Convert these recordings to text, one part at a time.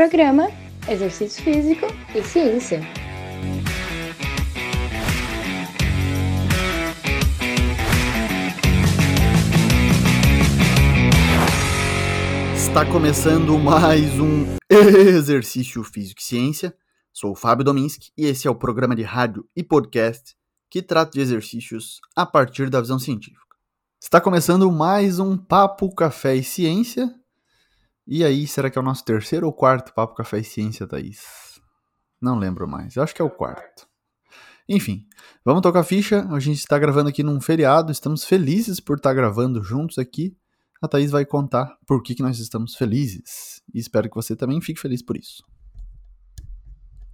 Programa Exercício Físico e Ciência. Está começando mais um Exercício Físico e Ciência. Sou o Fábio Dominski e esse é o programa de rádio e podcast que trata de exercícios a partir da visão científica. Está começando mais um Papo Café e Ciência. E aí, será que é o nosso terceiro ou quarto Papo Café e Ciência, Thaís? Não lembro mais. Acho que é o quarto. Enfim, vamos tocar ficha. A gente está gravando aqui num feriado. Estamos felizes por estar gravando juntos aqui. A Thaís vai contar por que, que nós estamos felizes. E espero que você também fique feliz por isso.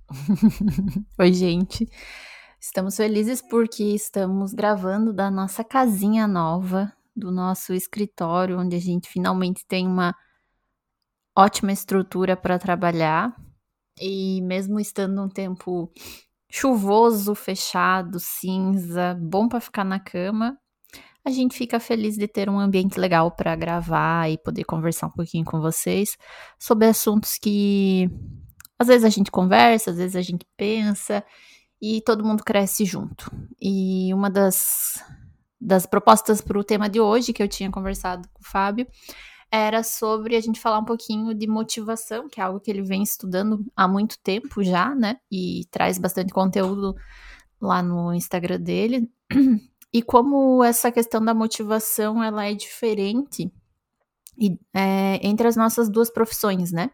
Oi, gente. Estamos felizes porque estamos gravando da nossa casinha nova, do nosso escritório, onde a gente finalmente tem uma ótima estrutura para trabalhar. E mesmo estando um tempo chuvoso, fechado, cinza, bom para ficar na cama, a gente fica feliz de ter um ambiente legal para gravar e poder conversar um pouquinho com vocês sobre assuntos que às vezes a gente conversa, às vezes a gente pensa e todo mundo cresce junto. E uma das, das propostas para o tema de hoje, que eu tinha conversado com o Fábio, era sobre a gente falar um pouquinho de motivação, que é algo que ele vem estudando há muito tempo já, né? E traz bastante conteúdo lá no Instagram dele. E como essa questão da motivação ela é diferente e, é, entre as nossas duas profissões, né?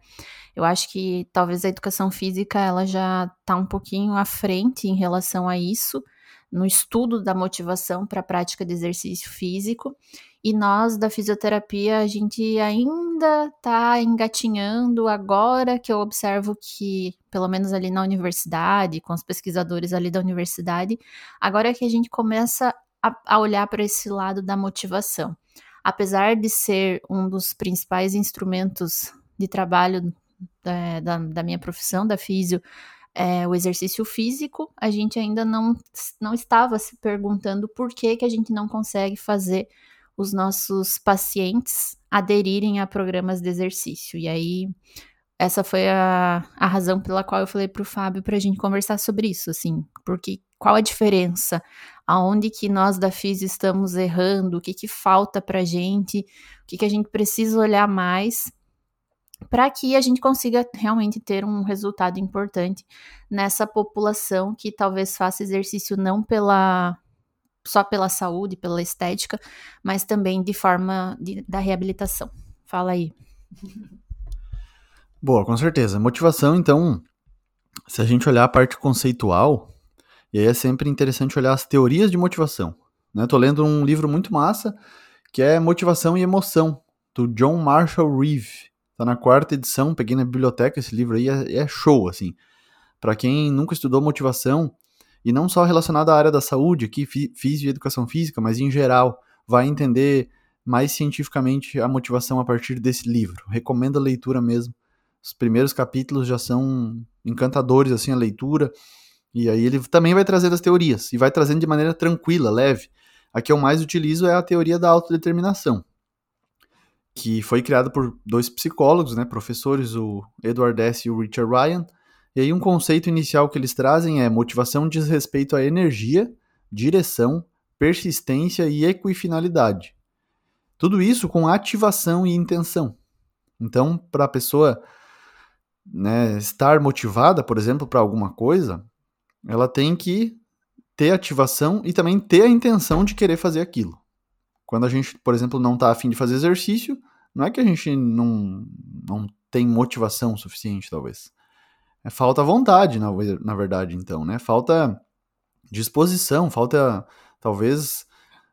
Eu acho que talvez a educação física ela já está um pouquinho à frente em relação a isso, no estudo da motivação para a prática de exercício físico. E nós da fisioterapia, a gente ainda está engatinhando agora que eu observo que, pelo menos ali na universidade, com os pesquisadores ali da universidade, agora é que a gente começa a, a olhar para esse lado da motivação. Apesar de ser um dos principais instrumentos de trabalho da, da, da minha profissão, da físio, é, o exercício físico, a gente ainda não, não estava se perguntando por que, que a gente não consegue fazer os nossos pacientes aderirem a programas de exercício. E aí, essa foi a, a razão pela qual eu falei para o Fábio para a gente conversar sobre isso, assim, porque qual a diferença, aonde que nós da FIS estamos errando, o que que falta para gente, o que que a gente precisa olhar mais para que a gente consiga realmente ter um resultado importante nessa população que talvez faça exercício não pela só pela saúde, pela estética, mas também de forma de, da reabilitação. Fala aí. Boa, com certeza. Motivação, então, se a gente olhar a parte conceitual, e aí é sempre interessante olhar as teorias de motivação. Né? Tô lendo um livro muito massa que é Motivação e Emoção, do John Marshall Reeve. Tá na quarta edição, peguei na biblioteca esse livro aí, é, é show, assim. Para quem nunca estudou motivação, e não só relacionado à área da saúde, aqui, fiz educação física, mas em geral, vai entender mais cientificamente a motivação a partir desse livro. Recomendo a leitura mesmo. Os primeiros capítulos já são encantadores, assim, a leitura. E aí ele também vai trazer as teorias, e vai trazendo de maneira tranquila, leve. A que eu mais utilizo é a teoria da autodeterminação que foi criado por dois psicólogos, né, professores, o Edward S. e o Richard Ryan. E aí um conceito inicial que eles trazem é motivação diz respeito à energia, direção, persistência e equifinalidade. Tudo isso com ativação e intenção. Então, para a pessoa né, estar motivada, por exemplo, para alguma coisa, ela tem que ter ativação e também ter a intenção de querer fazer aquilo. Quando a gente, por exemplo, não está afim de fazer exercício, não é que a gente não, não tem motivação suficiente, talvez. É falta vontade, na, na verdade, então, né? Falta disposição, falta talvez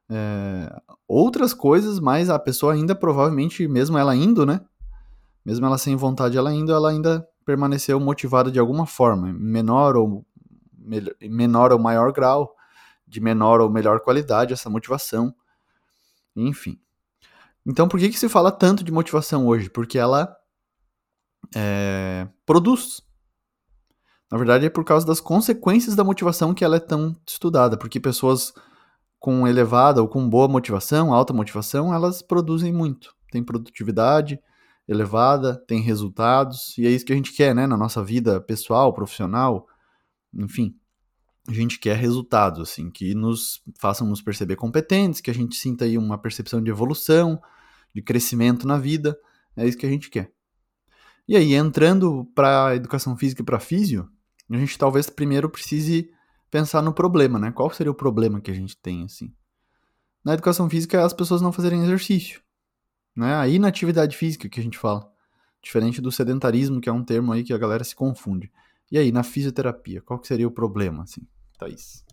é, outras coisas, mas a pessoa ainda provavelmente, mesmo ela indo, né? Mesmo ela sem vontade, ela indo, ela ainda permaneceu motivada de alguma forma, menor ou menor ou maior grau, de menor ou melhor qualidade essa motivação. Enfim. Então, por que, que se fala tanto de motivação hoje? Porque ela é, produz. Na verdade, é por causa das consequências da motivação que ela é tão estudada. Porque pessoas com elevada ou com boa motivação, alta motivação, elas produzem muito. Tem produtividade, elevada, tem resultados, e é isso que a gente quer, né? Na nossa vida pessoal, profissional, enfim. A gente quer resultados, assim, que nos façam nos perceber competentes, que a gente sinta aí uma percepção de evolução, de crescimento na vida. É isso que a gente quer. E aí, entrando para educação física e para físio, a gente talvez primeiro precise pensar no problema, né? Qual seria o problema que a gente tem, assim? Na educação física, as pessoas não fazerem exercício, né? A inatividade física que a gente fala. Diferente do sedentarismo, que é um termo aí que a galera se confunde. E aí, na fisioterapia, qual que seria o problema, assim, Thaís?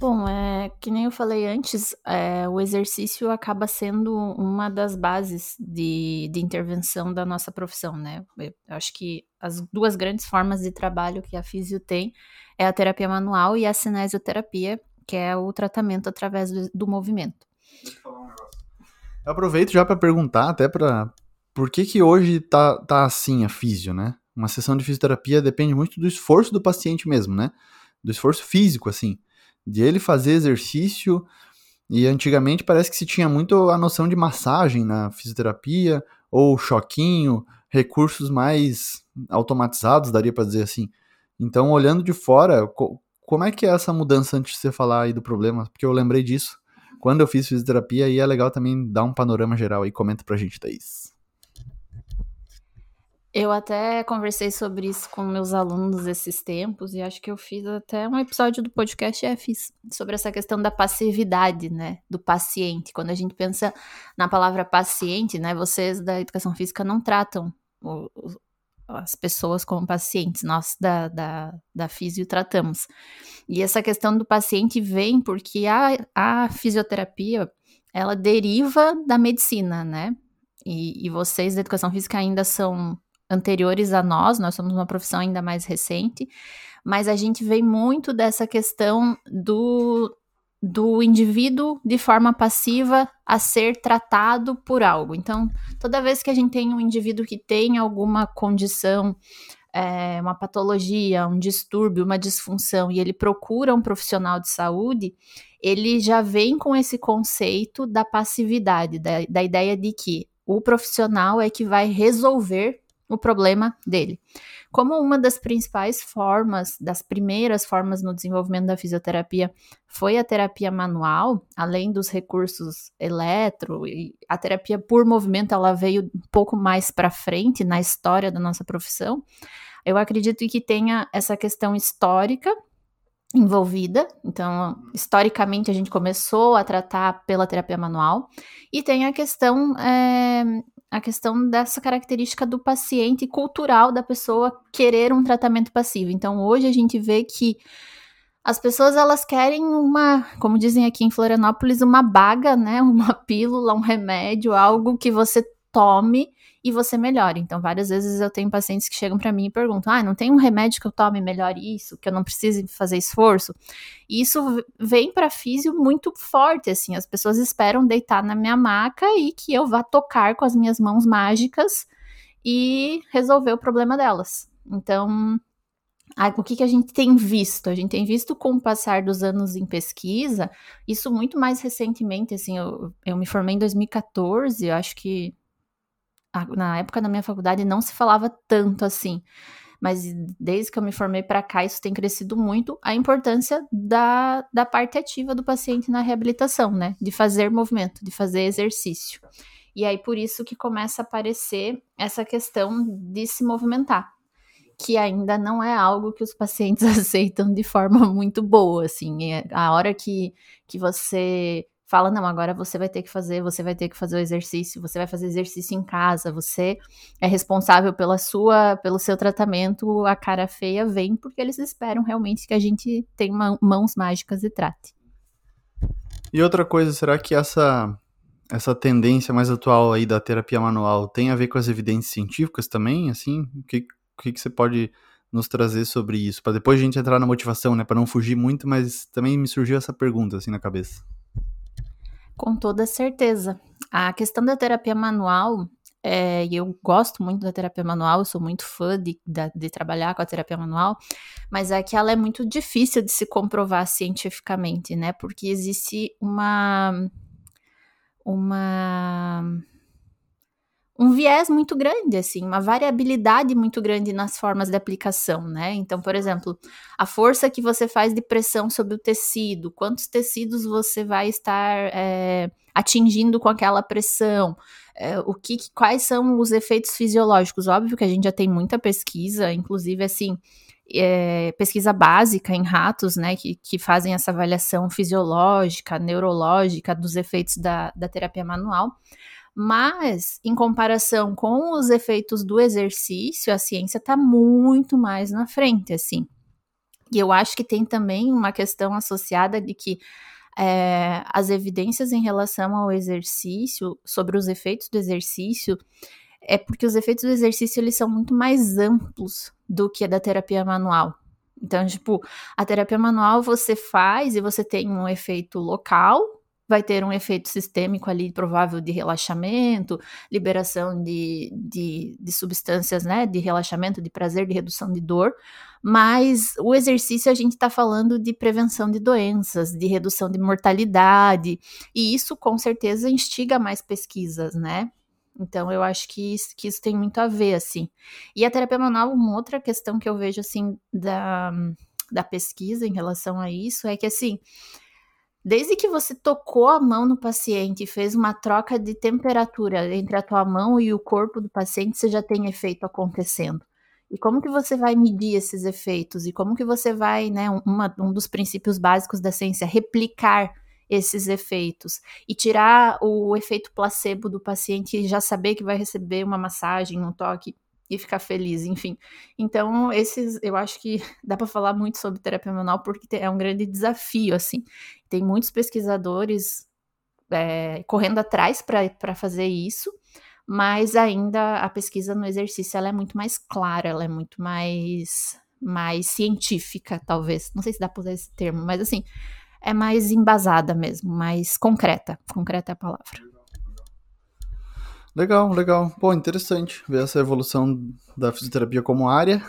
Bom, é, que nem eu falei antes, é, o exercício acaba sendo uma das bases de, de intervenção da nossa profissão, né? Eu acho que as duas grandes formas de trabalho que a fisio tem é a terapia manual e a cinesioterapia, que é o tratamento através do, do movimento. Eu aproveito já para perguntar, até para por que que hoje tá, tá assim a físio, né? Uma sessão de fisioterapia depende muito do esforço do paciente mesmo, né? Do esforço físico, assim de ele fazer exercício. E antigamente parece que se tinha muito a noção de massagem na fisioterapia, ou choquinho, recursos mais automatizados, daria para dizer assim. Então, olhando de fora, co como é que é essa mudança antes de você falar aí do problema? Porque eu lembrei disso quando eu fiz fisioterapia e é legal também dar um panorama geral aí. Comenta pra gente, Thaís. Eu até conversei sobre isso com meus alunos esses tempos e acho que eu fiz até um episódio do podcast é, sobre essa questão da passividade, né, do paciente. Quando a gente pensa na palavra paciente, né, vocês da educação física não tratam o, o, as pessoas como pacientes, nós da, da, da fisio tratamos. E essa questão do paciente vem porque a, a fisioterapia, ela deriva da medicina, né, e, e vocês da educação física ainda são anteriores a nós, nós somos uma profissão ainda mais recente, mas a gente vê muito dessa questão do, do indivíduo de forma passiva a ser tratado por algo. Então, toda vez que a gente tem um indivíduo que tem alguma condição, é, uma patologia, um distúrbio, uma disfunção, e ele procura um profissional de saúde, ele já vem com esse conceito da passividade, da, da ideia de que o profissional é que vai resolver o problema dele. Como uma das principais formas, das primeiras formas no desenvolvimento da fisioterapia foi a terapia manual, além dos recursos eletro, a terapia por movimento ela veio um pouco mais para frente na história da nossa profissão. Eu acredito que tenha essa questão histórica envolvida. Então, historicamente, a gente começou a tratar pela terapia manual. E tem a questão é, a questão dessa característica do paciente cultural da pessoa querer um tratamento passivo. Então, hoje a gente vê que as pessoas elas querem uma, como dizem aqui em Florianópolis, uma baga, né, uma pílula, um remédio, algo que você tome e você melhora. Então, várias vezes eu tenho pacientes que chegam para mim e perguntam: ah, não tem um remédio que eu tome melhor isso, que eu não precise fazer esforço? E isso vem para físio muito forte, assim, as pessoas esperam deitar na minha maca e que eu vá tocar com as minhas mãos mágicas e resolver o problema delas. Então, o que, que a gente tem visto? A gente tem visto com o passar dos anos em pesquisa, isso muito mais recentemente, assim, eu, eu me formei em 2014, eu acho que na época da minha faculdade não se falava tanto assim. Mas desde que eu me formei para cá, isso tem crescido muito, a importância da, da parte ativa do paciente na reabilitação, né? De fazer movimento, de fazer exercício. E aí, por isso que começa a aparecer essa questão de se movimentar, que ainda não é algo que os pacientes aceitam de forma muito boa, assim. É a hora que, que você fala: não, agora você vai ter que fazer, você vai ter que fazer o exercício, você vai fazer exercício em casa, você é responsável pela sua, pelo seu tratamento, a cara feia vem porque eles esperam realmente que a gente tenha mãos mágicas e trate. E outra coisa, será que essa essa tendência mais atual aí da terapia manual tem a ver com as evidências científicas também, assim? O que, o que, que você pode nos trazer sobre isso? Para depois a gente entrar na motivação, né? Para não fugir muito, mas também me surgiu essa pergunta assim na cabeça. Com toda certeza. A questão da terapia manual, é, eu gosto muito da terapia manual, eu sou muito fã de, de, de, trabalhar com a terapia manual, mas é que ela é muito difícil de se comprovar cientificamente, né? Porque existe uma. uma um viés muito grande, assim, uma variabilidade muito grande nas formas de aplicação, né? Então, por exemplo, a força que você faz de pressão sobre o tecido, quantos tecidos você vai estar é, atingindo com aquela pressão, é, o que, quais são os efeitos fisiológicos? Óbvio que a gente já tem muita pesquisa, inclusive assim. É, pesquisa básica em ratos, né, que, que fazem essa avaliação fisiológica, neurológica dos efeitos da, da terapia manual, mas, em comparação com os efeitos do exercício, a ciência está muito mais na frente, assim. E eu acho que tem também uma questão associada de que é, as evidências em relação ao exercício, sobre os efeitos do exercício, é porque os efeitos do exercício eles são muito mais amplos do que a da terapia manual. Então, tipo, a terapia manual você faz e você tem um efeito local, vai ter um efeito sistêmico ali provável de relaxamento, liberação de, de, de, substâncias, né, de relaxamento, de prazer, de redução de dor, mas o exercício a gente está falando de prevenção de doenças, de redução de mortalidade, e isso com certeza instiga mais pesquisas, né? Então eu acho que isso, que isso tem muito a ver, assim. E a terapia manual, uma outra questão que eu vejo, assim, da, da pesquisa em relação a isso é que, assim, Desde que você tocou a mão no paciente e fez uma troca de temperatura entre a tua mão e o corpo do paciente, você já tem efeito acontecendo. E como que você vai medir esses efeitos? E como que você vai, né, uma, um dos princípios básicos da ciência, replicar esses efeitos e tirar o efeito placebo do paciente e já saber que vai receber uma massagem, um toque e ficar feliz, enfim. Então, esses, eu acho que dá para falar muito sobre terapia manual porque é um grande desafio, assim. Tem muitos pesquisadores é, correndo atrás para fazer isso, mas ainda a pesquisa no exercício ela é muito mais clara, ela é muito mais, mais científica, talvez. Não sei se dá para usar esse termo, mas assim, é mais embasada mesmo, mais concreta. Concreta é a palavra. Legal, legal. Pô, interessante ver essa evolução da fisioterapia como área.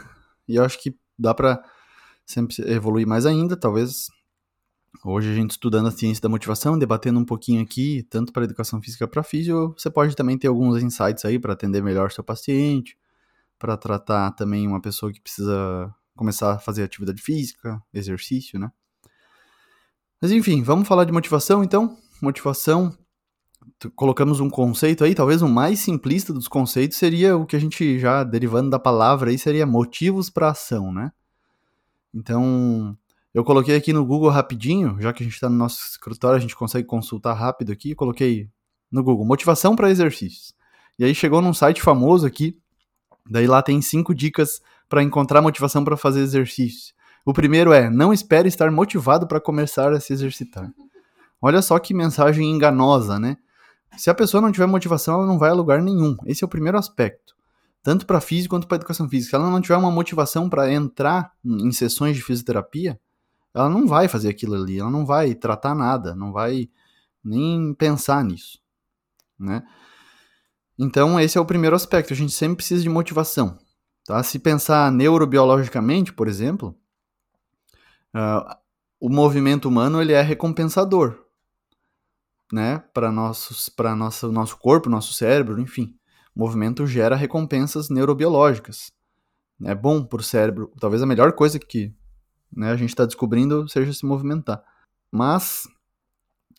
E eu acho que dá para sempre evoluir mais ainda. Talvez hoje a gente estudando a ciência da motivação, debatendo um pouquinho aqui, tanto para educação física para físio, você pode também ter alguns insights aí para atender melhor seu paciente, para tratar também uma pessoa que precisa começar a fazer atividade física, exercício, né? Mas enfim, vamos falar de motivação então. Motivação colocamos um conceito aí, talvez o mais simplista dos conceitos seria o que a gente já derivando da palavra aí seria motivos para ação, né? Então, eu coloquei aqui no Google rapidinho, já que a gente está no nosso escritório, a gente consegue consultar rápido aqui, coloquei no Google motivação para exercícios. E aí chegou num site famoso aqui, daí lá tem cinco dicas para encontrar motivação para fazer exercícios. O primeiro é: não espere estar motivado para começar a se exercitar. Olha só que mensagem enganosa, né? Se a pessoa não tiver motivação, ela não vai a lugar nenhum. Esse é o primeiro aspecto. Tanto para físico quanto para educação física. Se ela não tiver uma motivação para entrar em sessões de fisioterapia, ela não vai fazer aquilo ali, ela não vai tratar nada, não vai nem pensar nisso, né? Então, esse é o primeiro aspecto. A gente sempre precisa de motivação. Tá? Se pensar neurobiologicamente, por exemplo, uh, o movimento humano ele é recompensador né, para nossos para nosso nosso corpo, nosso cérebro, enfim. O movimento gera recompensas neurobiológicas. É bom para o cérebro. Talvez a melhor coisa que né, a gente está descobrindo seja se movimentar. Mas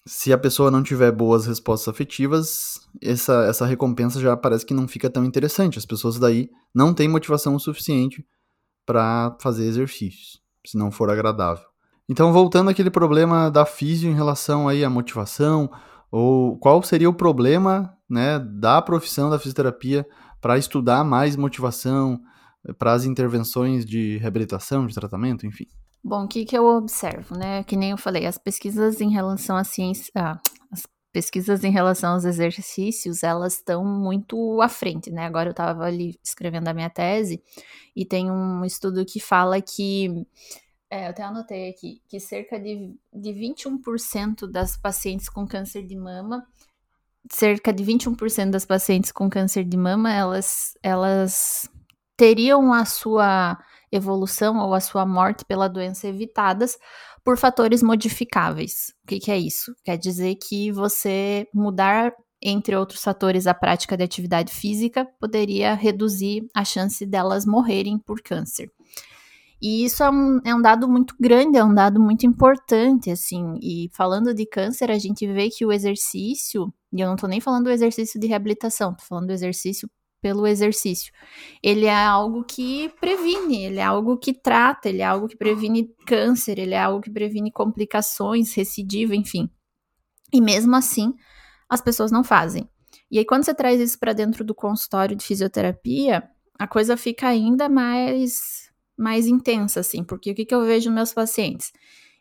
se a pessoa não tiver boas respostas afetivas, essa, essa recompensa já parece que não fica tão interessante. As pessoas daí não têm motivação o suficiente para fazer exercícios, se não for agradável. Então, voltando àquele problema da físio em relação aí à motivação, ou qual seria o problema né, da profissão da fisioterapia para estudar mais motivação, para as intervenções de reabilitação, de tratamento, enfim? Bom, o que, que eu observo, né? Que nem eu falei, as pesquisas em relação à ciência, ah, as pesquisas em relação aos exercícios, elas estão muito à frente, né? Agora eu estava ali escrevendo a minha tese e tem um estudo que fala que é, eu até anotei aqui que cerca de, de 21% das pacientes com câncer de mama, cerca de 21% das pacientes com câncer de mama, elas, elas teriam a sua evolução ou a sua morte pela doença evitadas por fatores modificáveis. O que, que é isso? Quer dizer que você mudar entre outros fatores, a prática de atividade física poderia reduzir a chance delas morrerem por câncer. E isso é um, é um dado muito grande, é um dado muito importante, assim. E falando de câncer, a gente vê que o exercício, e eu não tô nem falando do exercício de reabilitação, tô falando do exercício pelo exercício. Ele é algo que previne, ele é algo que trata, ele é algo que previne câncer, ele é algo que previne complicações, recidiva, enfim. E mesmo assim, as pessoas não fazem. E aí, quando você traz isso para dentro do consultório de fisioterapia, a coisa fica ainda mais, mais intensa, assim, porque o que, que eu vejo nos meus pacientes?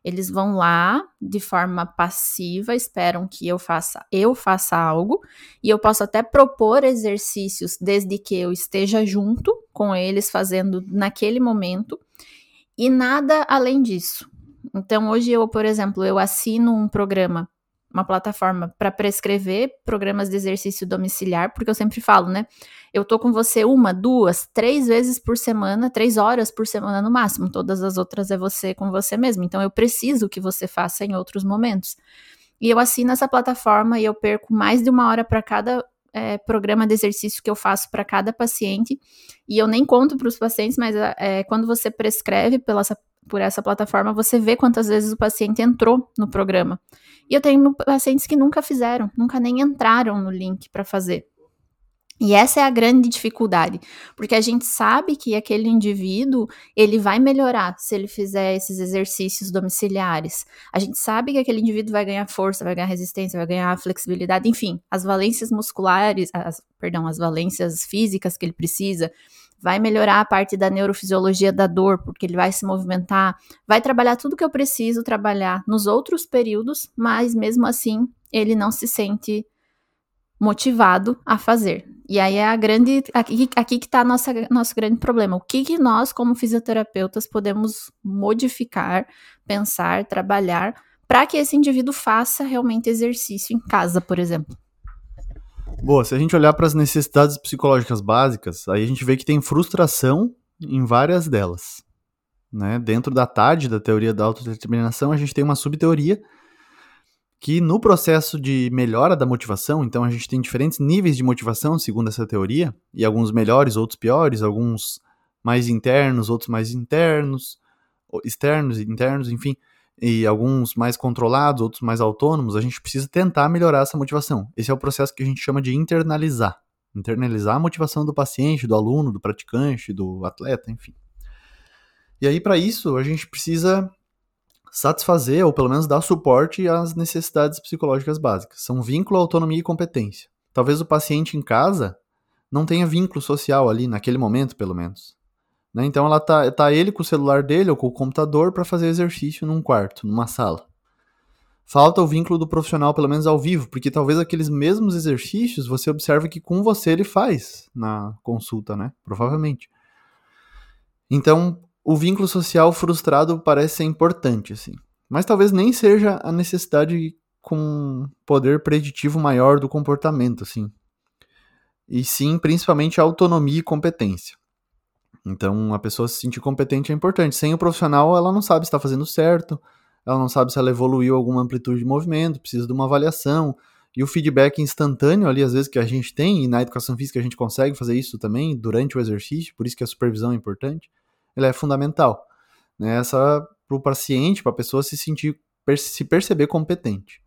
Eles vão lá de forma passiva, esperam que eu faça, eu faça algo, e eu posso até propor exercícios desde que eu esteja junto com eles fazendo naquele momento, e nada além disso. Então, hoje eu, por exemplo, eu assino um programa uma plataforma para prescrever programas de exercício domiciliar, porque eu sempre falo, né? Eu tô com você uma, duas, três vezes por semana, três horas por semana no máximo. Todas as outras é você com você mesmo. Então eu preciso que você faça em outros momentos. E eu assino essa plataforma e eu perco mais de uma hora para cada é, programa de exercício que eu faço para cada paciente. E eu nem conto para os pacientes, mas é, quando você prescreve pela, por essa plataforma, você vê quantas vezes o paciente entrou no programa. E eu tenho pacientes que nunca fizeram, nunca nem entraram no link para fazer. E essa é a grande dificuldade, porque a gente sabe que aquele indivíduo, ele vai melhorar se ele fizer esses exercícios domiciliares. A gente sabe que aquele indivíduo vai ganhar força, vai ganhar resistência, vai ganhar flexibilidade, enfim, as valências musculares, as, perdão, as valências físicas que ele precisa, vai melhorar a parte da neurofisiologia da dor, porque ele vai se movimentar, vai trabalhar tudo que eu preciso trabalhar nos outros períodos, mas mesmo assim ele não se sente motivado a fazer. E aí é a grande. Aqui, aqui que está nosso grande problema. O que, que nós, como fisioterapeutas, podemos modificar, pensar, trabalhar para que esse indivíduo faça realmente exercício em casa, por exemplo. Boa, se a gente olhar para as necessidades psicológicas básicas, aí a gente vê que tem frustração em várias delas. Né? Dentro da TAD, da teoria da autodeterminação, a gente tem uma subteoria que no processo de melhora da motivação, então a gente tem diferentes níveis de motivação, segundo essa teoria, e alguns melhores, outros piores, alguns mais internos, outros mais internos, externos e internos, enfim e alguns mais controlados, outros mais autônomos, a gente precisa tentar melhorar essa motivação. Esse é o processo que a gente chama de internalizar. Internalizar a motivação do paciente, do aluno, do praticante, do atleta, enfim. E aí, para isso, a gente precisa satisfazer, ou pelo menos dar suporte às necessidades psicológicas básicas. São vínculo, autonomia e competência. Talvez o paciente em casa não tenha vínculo social ali, naquele momento, pelo menos. Né? Então ela tá, tá ele com o celular dele ou com o computador para fazer exercício num quarto, numa sala. Falta o vínculo do profissional, pelo menos ao vivo, porque talvez aqueles mesmos exercícios você observa que com você ele faz na consulta, né? Provavelmente. Então, o vínculo social frustrado parece ser importante, assim. Mas talvez nem seja a necessidade com poder preditivo maior do comportamento, assim. E sim, principalmente autonomia e competência. Então, a pessoa se sentir competente é importante. Sem o profissional, ela não sabe se está fazendo certo, ela não sabe se ela evoluiu alguma amplitude de movimento, precisa de uma avaliação. E o feedback instantâneo ali, às vezes, que a gente tem, e na educação física a gente consegue fazer isso também durante o exercício, por isso que a supervisão é importante, ela é fundamental. Né? Essa, para o paciente, para a pessoa se sentir, se perceber competente.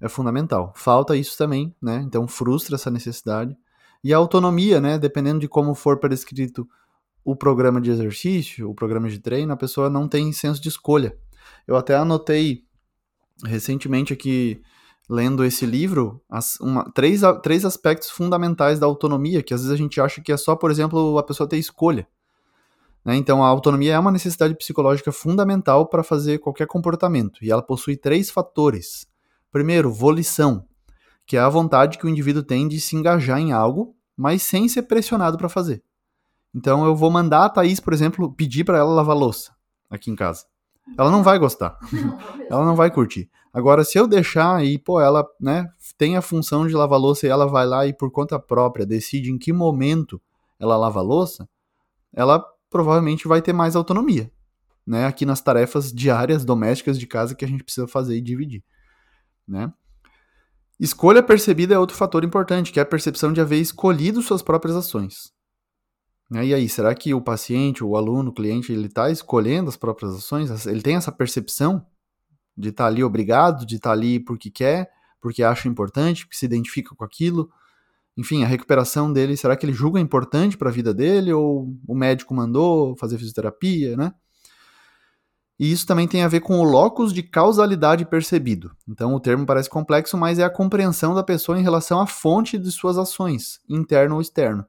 É fundamental. Falta isso também, né? Então frustra essa necessidade. E a autonomia, né? Dependendo de como for prescrito o programa de exercício, o programa de treino, a pessoa não tem senso de escolha. Eu até anotei recentemente aqui, lendo esse livro, as, uma, três, três aspectos fundamentais da autonomia, que às vezes a gente acha que é só, por exemplo, a pessoa ter escolha. Né? Então, a autonomia é uma necessidade psicológica fundamental para fazer qualquer comportamento, e ela possui três fatores. Primeiro, volição, que é a vontade que o indivíduo tem de se engajar em algo, mas sem ser pressionado para fazer. Então eu vou mandar a Thaís, por exemplo, pedir para ela lavar louça aqui em casa. Ela não vai gostar. Ela não vai curtir. Agora, se eu deixar e, pô, ela, né, tem a função de lavar louça e ela vai lá e por conta própria decide em que momento ela lava louça, ela provavelmente vai ter mais autonomia, né, aqui nas tarefas diárias domésticas de casa que a gente precisa fazer e dividir, né? Escolha percebida é outro fator importante, que é a percepção de haver escolhido suas próprias ações. Né? E aí, será que o paciente, o aluno, o cliente, ele está escolhendo as próprias ações? Ele tem essa percepção de estar tá ali obrigado, de estar tá ali porque quer, porque acha importante, porque se identifica com aquilo? Enfim, a recuperação dele, será que ele julga importante para a vida dele ou o médico mandou fazer fisioterapia, né? E isso também tem a ver com o locus de causalidade percebido. Então o termo parece complexo, mas é a compreensão da pessoa em relação à fonte de suas ações, interno ou externo.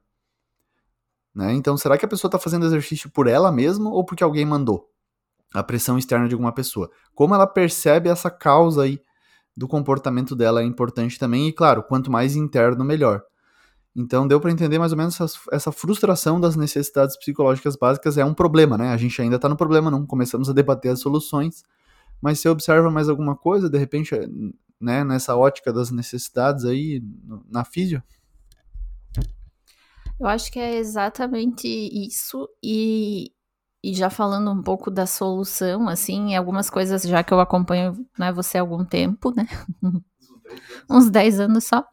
Né? Então, será que a pessoa está fazendo exercício por ela mesma ou porque alguém mandou? A pressão externa de alguma pessoa. Como ela percebe essa causa aí do comportamento dela é importante também, e claro, quanto mais interno, melhor. Então deu para entender mais ou menos essa, frustração das necessidades psicológicas básicas é um problema, né? A gente ainda está no problema, não começamos a debater as soluções, mas você observa mais alguma coisa, de repente, né, nessa ótica das necessidades aí na físio? Eu acho que é exatamente isso e, e já falando um pouco da solução, assim, algumas coisas já que eu acompanho né, você há algum tempo, né? Uns 10 anos só.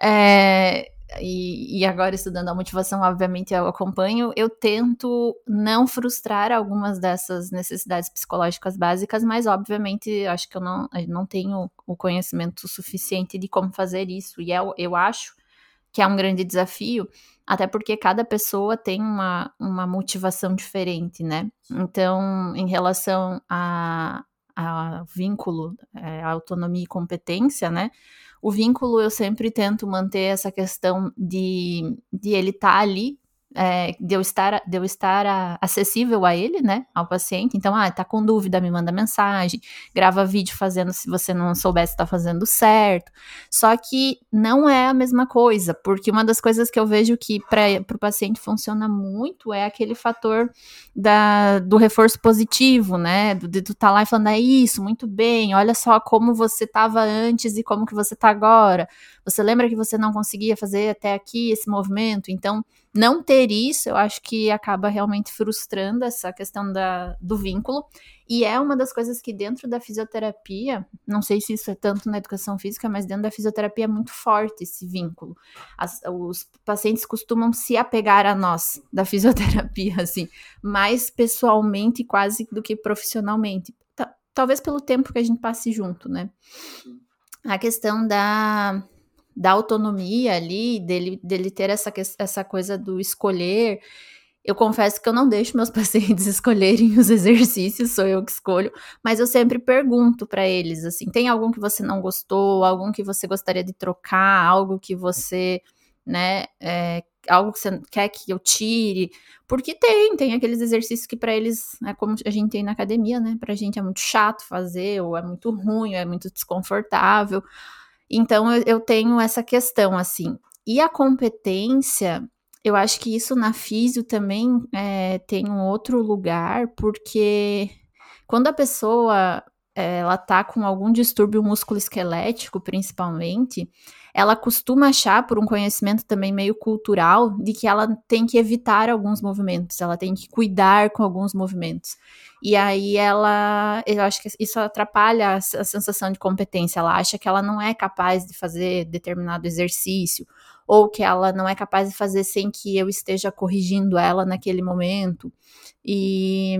É, e, e, agora estudando a motivação, obviamente eu acompanho, eu tento não frustrar algumas dessas necessidades psicológicas básicas, mas obviamente acho que eu não, eu não tenho o conhecimento suficiente de como fazer isso, e eu, eu acho que é um grande desafio, até porque cada pessoa tem uma, uma motivação diferente, né? Então, em relação a, a vínculo, é, autonomia e competência, né? O vínculo eu sempre tento manter essa questão de, de ele estar tá ali é, de eu estar, de eu estar a, acessível a ele, né, ao paciente. Então, ah, tá com dúvida, me manda mensagem, grava vídeo fazendo se você não soubesse tá fazendo certo. Só que não é a mesma coisa, porque uma das coisas que eu vejo que para o paciente funciona muito é aquele fator da, do reforço positivo, né, de tu tá lá e falando, é isso, muito bem, olha só como você tava antes e como que você tá agora. Você lembra que você não conseguia fazer até aqui esse movimento? Então, não ter isso, eu acho que acaba realmente frustrando essa questão da, do vínculo. E é uma das coisas que dentro da fisioterapia, não sei se isso é tanto na educação física, mas dentro da fisioterapia é muito forte esse vínculo. As, os pacientes costumam se apegar a nós da fisioterapia, assim, mais pessoalmente quase do que profissionalmente. Talvez pelo tempo que a gente passe junto, né? A questão da, da autonomia ali, dele, dele ter essa, essa coisa do escolher. Eu confesso que eu não deixo meus pacientes escolherem os exercícios, sou eu que escolho, mas eu sempre pergunto para eles assim: tem algum que você não gostou, algum que você gostaria de trocar, algo que você, né, é, algo que você quer que eu tire? Porque tem, tem aqueles exercícios que para eles, é como a gente tem na academia, né? Pra gente é muito chato fazer, ou é muito ruim, ou é muito desconfortável. Então eu, eu tenho essa questão assim. E a competência, eu acho que isso na físio também é, tem um outro lugar, porque quando a pessoa ela tá com algum distúrbio musculoesquelético, principalmente, ela costuma achar, por um conhecimento também meio cultural, de que ela tem que evitar alguns movimentos, ela tem que cuidar com alguns movimentos. E aí ela, eu acho que isso atrapalha a, a sensação de competência. Ela acha que ela não é capaz de fazer determinado exercício, ou que ela não é capaz de fazer sem que eu esteja corrigindo ela naquele momento. E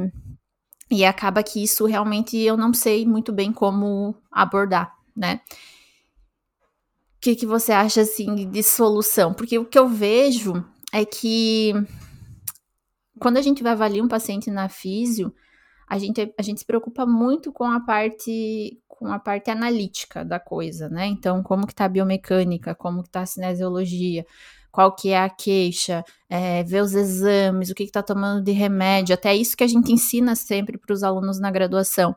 e acaba que isso realmente eu não sei muito bem como abordar, né? Que, que você acha, assim, de solução? Porque o que eu vejo é que quando a gente vai avaliar um paciente na físio, a gente, a gente se preocupa muito com a parte com a parte analítica da coisa, né? Então, como que tá a biomecânica, como que tá a cinesiologia, qual que é a queixa, é, ver os exames, o que está tomando de remédio, até isso que a gente ensina sempre para os alunos na graduação.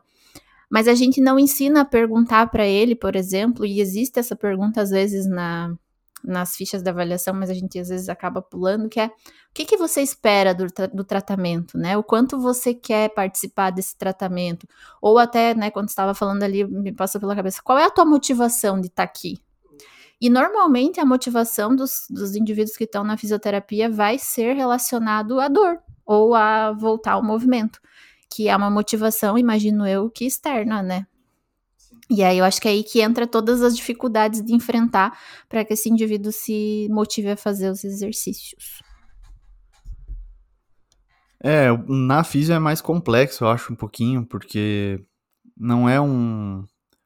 Mas a gente não ensina a perguntar para ele, por exemplo, e existe essa pergunta às vezes na, nas fichas da avaliação, mas a gente às vezes acaba pulando, que é o que, que você espera do, do tratamento, né? O quanto você quer participar desse tratamento? Ou até, né, quando estava falando ali, me passa pela cabeça, qual é a tua motivação de estar tá aqui? E normalmente a motivação dos, dos indivíduos que estão na fisioterapia vai ser relacionado à dor ou a voltar ao movimento, que é uma motivação, imagino eu, que externa, né? E aí eu acho que é aí que entra todas as dificuldades de enfrentar para que esse indivíduo se motive a fazer os exercícios. É, na física é mais complexo, eu acho, um pouquinho, porque não é um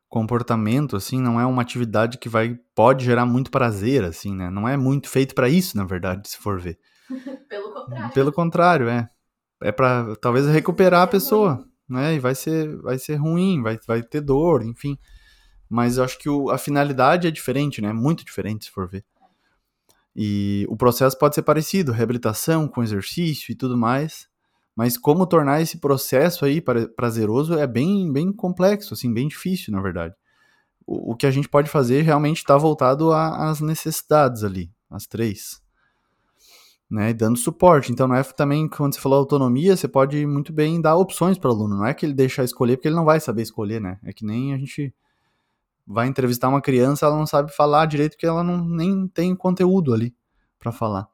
comportamento, assim, não é uma atividade que vai pode gerar muito prazer, assim, né? Não é muito feito para isso, na verdade, se for ver. Pelo contrário. Pelo contrário, é. É para talvez recuperar a pessoa, né? E vai ser, vai ser ruim, vai, vai ter dor, enfim. Mas eu acho que o, a finalidade é diferente, né? Muito diferente, se for ver. E o processo pode ser parecido, reabilitação com exercício e tudo mais, mas como tornar esse processo aí prazeroso é bem, bem complexo, assim, bem difícil, na verdade. O, o que a gente pode fazer realmente está voltado às necessidades ali, as três. Né, dando suporte. Então, não é também, quando você falou autonomia, você pode muito bem dar opções para o aluno. Não é que ele deixar escolher, porque ele não vai saber escolher, né? É que nem a gente vai entrevistar uma criança, ela não sabe falar direito porque ela não, nem tem conteúdo ali para falar.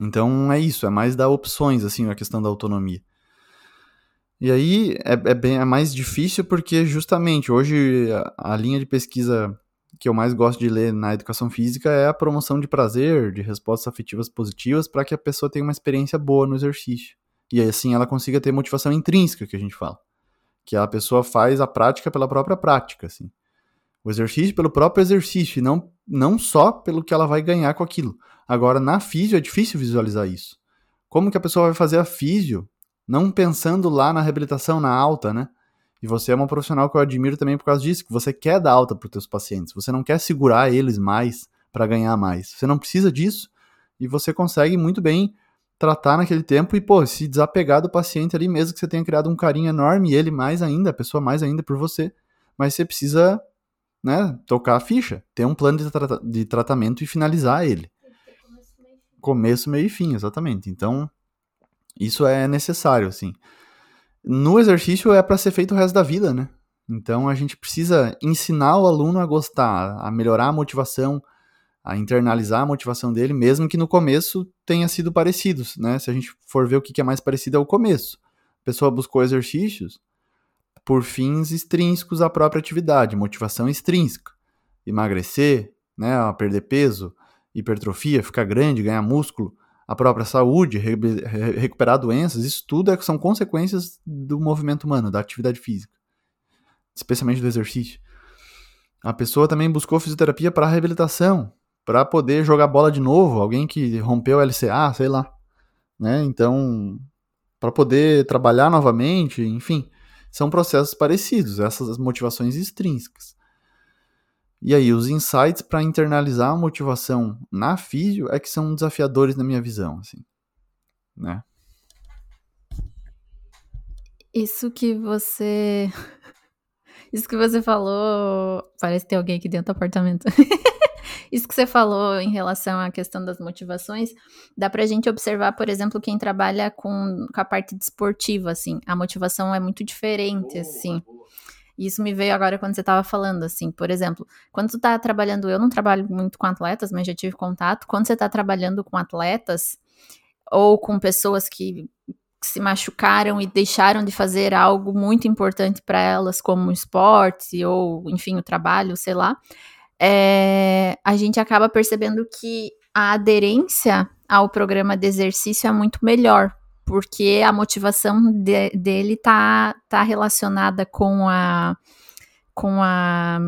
Então é isso, é mais dar opções, assim, a questão da autonomia. E aí é, é, bem, é mais difícil porque justamente hoje a, a, linha de pesquisa que eu mais gosto de ler na educação física é a promoção de prazer, de respostas afetivas positivas para que a pessoa tenha uma experiência boa no exercício. E aí, assim ela consiga ter motivação intrínseca, que a gente fala. Que a pessoa faz a prática pela própria prática, assim. O exercício pelo próprio exercício, e não, não só pelo que ela vai ganhar com aquilo. Agora, na físio é difícil visualizar isso. Como que a pessoa vai fazer a físio, não pensando lá na reabilitação, na alta, né? E você é uma profissional que eu admiro também por causa disso, que você quer dar alta para os teus pacientes, você não quer segurar eles mais para ganhar mais. Você não precisa disso e você consegue muito bem tratar naquele tempo e, pô, se desapegar do paciente ali, mesmo que você tenha criado um carinho enorme e ele mais ainda, a pessoa mais ainda por você, mas você precisa né, tocar a ficha, ter um plano de, tra de tratamento e finalizar ele. Começo, meio e fim, exatamente. Então, isso é necessário, assim. No exercício é para ser feito o resto da vida, né? Então a gente precisa ensinar o aluno a gostar, a melhorar a motivação, a internalizar a motivação dele, mesmo que no começo tenha sido parecido, né? Se a gente for ver o que é mais parecido é o começo. A pessoa buscou exercícios, por fins extrínsecos à própria atividade, motivação extrínseca. Emagrecer, né, perder peso, hipertrofia, ficar grande, ganhar músculo, a própria saúde, re recuperar doenças, isso tudo é, são consequências do movimento humano, da atividade física, especialmente do exercício. A pessoa também buscou fisioterapia para reabilitação, para poder jogar bola de novo, alguém que rompeu o LCA, sei lá, né? Então, para poder trabalhar novamente, enfim são processos parecidos, essas motivações extrínsecas. E aí, os insights para internalizar a motivação na físio é que são desafiadores na minha visão, assim, né? Isso que você Isso que você falou, parece ter alguém aqui dentro do apartamento. Isso que você falou em relação à questão das motivações, dá pra gente observar, por exemplo, quem trabalha com, com a parte desportiva, assim. A motivação é muito diferente, boa, assim. Boa. Isso me veio agora quando você estava falando, assim, por exemplo, quando tu tá trabalhando, eu não trabalho muito com atletas, mas já tive contato, quando você tá trabalhando com atletas ou com pessoas que se machucaram e deixaram de fazer algo muito importante para elas, como o esporte ou, enfim, o trabalho, sei lá, é, a gente acaba percebendo que a aderência ao programa de exercício é muito melhor, porque a motivação de, dele tá, tá relacionada com a com a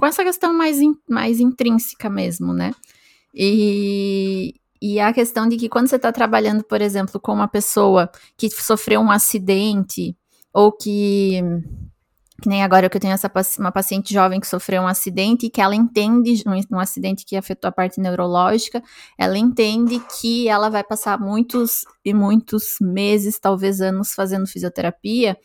com essa questão mais, in, mais intrínseca mesmo, né? E, e a questão de que quando você está trabalhando, por exemplo, com uma pessoa que sofreu um acidente ou que que nem agora que eu tenho essa uma paciente jovem que sofreu um acidente e que ela entende, um, um, acidente que afetou a parte neurológica, ela entende que ela vai passar muitos e muitos meses, talvez anos, fazendo fisioterapia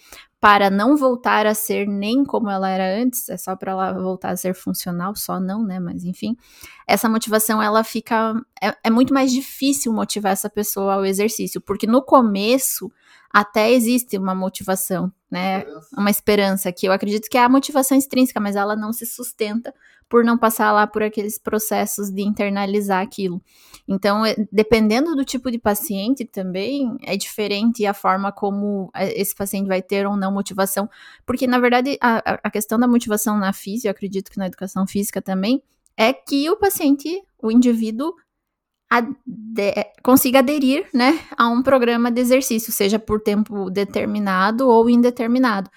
para não voltar a ser nem como ela era antes, é só para ela voltar a ser funcional, só não, né? Mas enfim, essa motivação ela fica. É, é muito mais difícil motivar essa pessoa ao exercício, porque no começo até existe uma motivação, né? Uma esperança, que eu acredito que é a motivação extrínseca, mas ela não se sustenta por não passar lá por aqueles processos de internalizar aquilo. Então, é, dependendo do tipo de paciente também, é diferente a forma como é, esse paciente vai ter ou não motivação, porque na verdade a, a questão da motivação na física, eu acredito que na educação física também, é que o paciente, o indivíduo, ade consiga aderir né, a um programa de exercício, seja por tempo determinado ou indeterminado.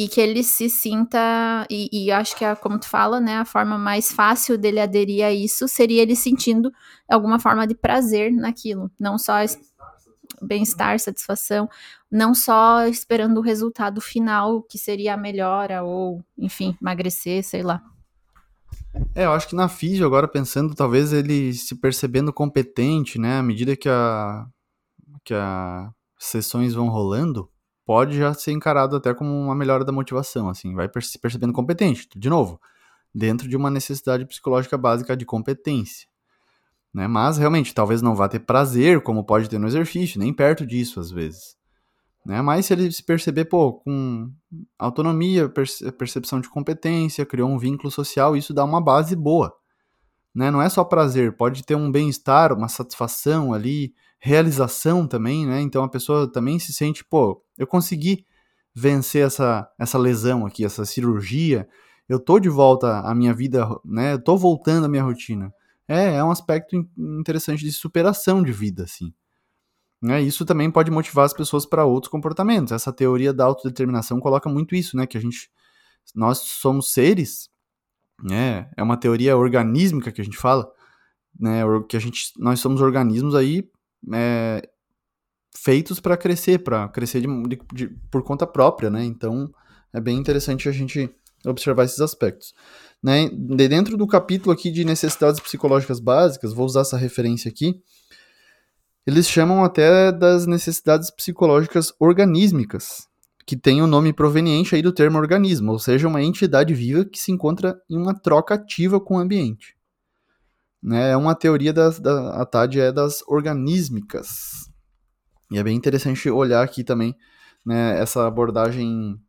E que ele se sinta, e, e acho que, é, como tu fala, né, a forma mais fácil dele aderir a isso seria ele sentindo alguma forma de prazer naquilo, não só bem-estar, satisfação, não só esperando o resultado final, que seria a melhora, ou, enfim, emagrecer, sei lá. É, eu acho que na físio, agora pensando, talvez ele se percebendo competente, né, à medida que a que as sessões vão rolando, pode já ser encarado até como uma melhora da motivação, assim, vai se percebendo competente, de novo, dentro de uma necessidade psicológica básica de competência, né, mas realmente, talvez não vá ter prazer, como pode ter no exercício, nem perto disso, às vezes. Né? Mas se ele se perceber, pô, com autonomia, percepção de competência, criou um vínculo social, isso dá uma base boa. Né? Não é só prazer, pode ter um bem-estar, uma satisfação ali, realização também, né? Então a pessoa também se sente, pô, eu consegui vencer essa, essa lesão aqui, essa cirurgia, eu tô de volta à minha vida, né? Eu tô voltando à minha rotina. É, é um aspecto interessante de superação de vida, assim. Né? Isso também pode motivar as pessoas para outros comportamentos. Essa teoria da autodeterminação coloca muito isso, né? Que a gente, nós somos seres, né? É uma teoria organísmica que a gente fala, né? Que a gente, nós somos organismos aí é, feitos para crescer, para crescer de, de, de, por conta própria, né? Então é bem interessante a gente observar esses aspectos. Né? De dentro do capítulo aqui de necessidades psicológicas básicas, vou usar essa referência aqui eles chamam até das necessidades psicológicas organísmicas, que tem o um nome proveniente aí do termo organismo, ou seja, uma entidade viva que se encontra em uma troca ativa com o ambiente. Né, é uma teoria das, da a TAD é das organísmicas. E é bem interessante olhar aqui também né, essa abordagem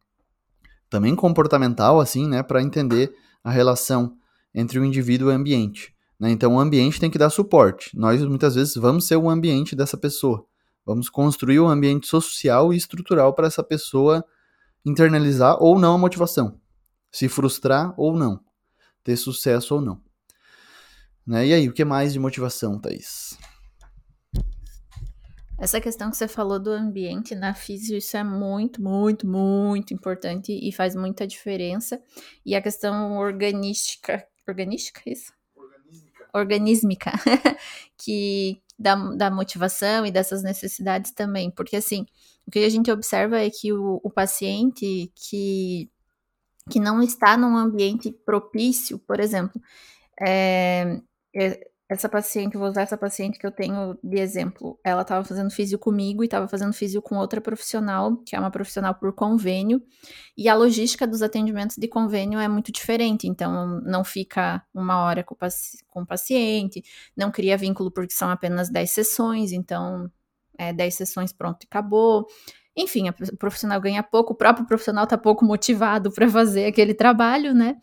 também comportamental, assim, né, para entender a relação entre o indivíduo e o ambiente. Né? Então o ambiente tem que dar suporte. Nós muitas vezes vamos ser o ambiente dessa pessoa. Vamos construir um ambiente social e estrutural para essa pessoa internalizar ou não a motivação. Se frustrar ou não. Ter sucesso ou não. Né? E aí, o que mais de motivação, Thaís? Essa questão que você falou do ambiente na física, isso é muito, muito, muito importante e faz muita diferença. E a questão organística, organística, isso? organísmica, que da, da motivação e dessas necessidades também. Porque, assim, o que a gente observa é que o, o paciente que, que não está num ambiente propício, por exemplo, é, é, essa paciente, vou usar essa paciente que eu tenho de exemplo. Ela estava fazendo físio comigo e estava fazendo físio com outra profissional, que é uma profissional por convênio, e a logística dos atendimentos de convênio é muito diferente, então não fica uma hora com paci com o paciente, não cria vínculo porque são apenas 10 sessões, então é 10 sessões, pronto, acabou. Enfim, o profissional ganha pouco, o próprio profissional está pouco motivado para fazer aquele trabalho, né?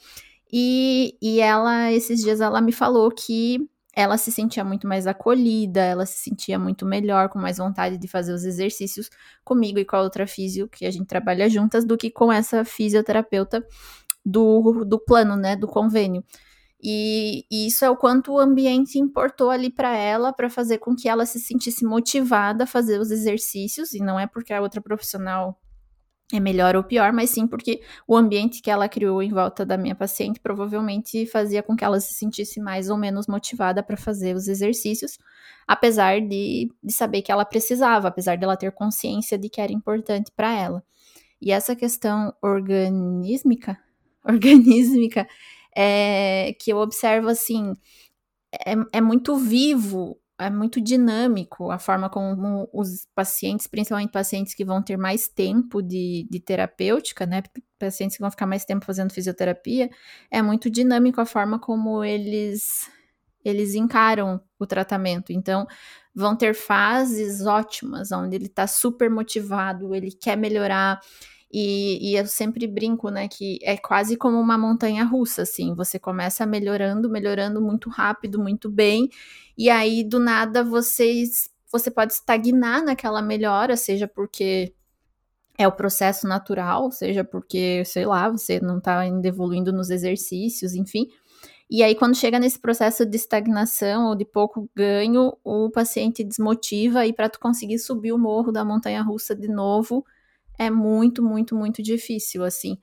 E, e ela, esses dias, ela me falou que ela se sentia muito mais acolhida, ela se sentia muito melhor, com mais vontade de fazer os exercícios comigo e com a outra físio, que a gente trabalha juntas, do que com essa fisioterapeuta do, do plano, né, do convênio. E, e isso é o quanto o ambiente importou ali para ela, para fazer com que ela se sentisse motivada a fazer os exercícios, e não é porque a outra profissional é melhor ou pior, mas sim porque o ambiente que ela criou em volta da minha paciente provavelmente fazia com que ela se sentisse mais ou menos motivada para fazer os exercícios, apesar de, de saber que ela precisava, apesar dela ter consciência de que era importante para ela. E essa questão organísmica, organísmica, é, que eu observo assim, é, é muito vivo é muito dinâmico a forma como os pacientes, principalmente pacientes que vão ter mais tempo de, de terapêutica, né? Pacientes que vão ficar mais tempo fazendo fisioterapia, é muito dinâmico a forma como eles eles encaram o tratamento. Então, vão ter fases ótimas, onde ele está super motivado, ele quer melhorar, E, e, eu sempre brinco, né, que é quase como uma montanha russa, assim. Você começa melhorando, melhorando muito rápido, muito bem, e aí do nada vocês, você pode estagnar naquela melhora, seja porque é o processo natural, seja porque, sei lá, você não tá ainda evoluindo nos exercícios, enfim. E aí, quando chega nesse processo de estagnação ou de pouco ganho, o paciente desmotiva e para tu conseguir subir o morro da montanha russa de novo é muito, muito, muito difícil, assim.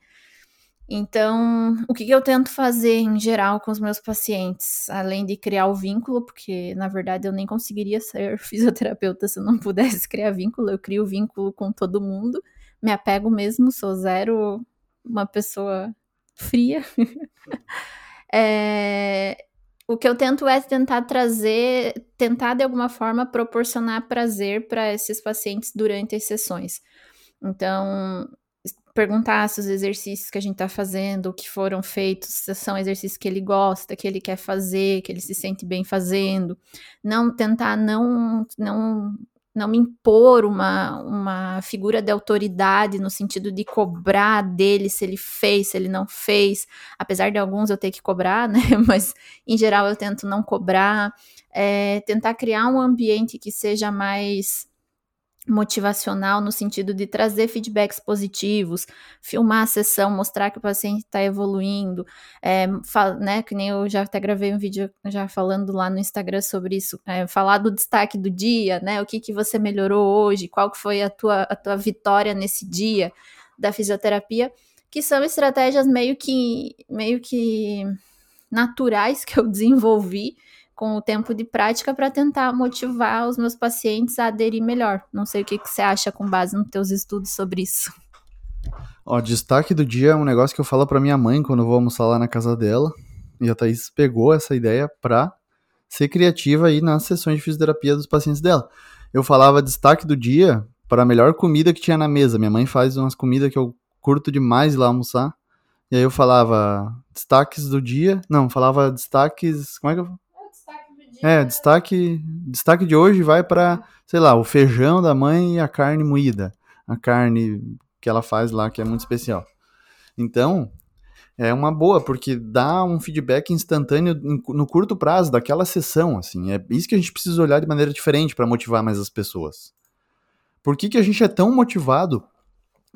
Então, o que, eu tento fazer em geral com os meus pacientes, além de criar o vínculo, porque na verdade eu nem conseguiria ser fisioterapeuta se eu não pudesse criar vínculo, eu crio vínculo com todo mundo, me apego mesmo, sou zero uma pessoa fria. É, o que eu tento é tentar trazer, tentar de alguma forma proporcionar prazer para esses pacientes durante as sessões. Então, perguntar se os exercícios que a gente está fazendo, que foram feitos, são exercícios que ele gosta, que ele quer fazer, que ele se sente bem fazendo. Não tentar não, não não me impor uma, uma figura de autoridade no sentido de cobrar dele se ele fez, se ele não fez, apesar de alguns eu ter que cobrar, né? Mas em geral eu tento não cobrar, é, tentar criar um ambiente que seja mais motivacional no sentido de trazer feedbacks positivos, filmar a sessão, mostrar que o paciente está evoluindo, é, né, que nem eu já até gravei um vídeo já falando lá no Instagram sobre isso, é, falar do destaque do dia, né, o que que você melhorou hoje, qual que foi a tua, a tua vitória nesse dia da fisioterapia, que são estratégias meio que, meio que naturais que eu desenvolvi com o tempo de prática para tentar motivar os meus pacientes a aderir melhor. Não sei o que, que você acha com base nos teus estudos sobre isso. Ó, destaque do dia é um negócio que eu falo para minha mãe quando vou almoçar lá na casa dela. E a Thaís pegou essa ideia para ser criativa aí nas sessões de fisioterapia dos pacientes dela. Eu falava destaque do dia para a melhor comida que tinha na mesa. Minha mãe faz umas comidas que eu curto demais lá almoçar. E aí eu falava destaques do dia. Não, falava destaques. Como é que eu. É, destaque, destaque de hoje vai para, sei lá, o feijão da mãe e a carne moída. A carne que ela faz lá, que é muito especial. Então, é uma boa, porque dá um feedback instantâneo no curto prazo daquela sessão, assim. É isso que a gente precisa olhar de maneira diferente para motivar mais as pessoas. Por que, que a gente é tão motivado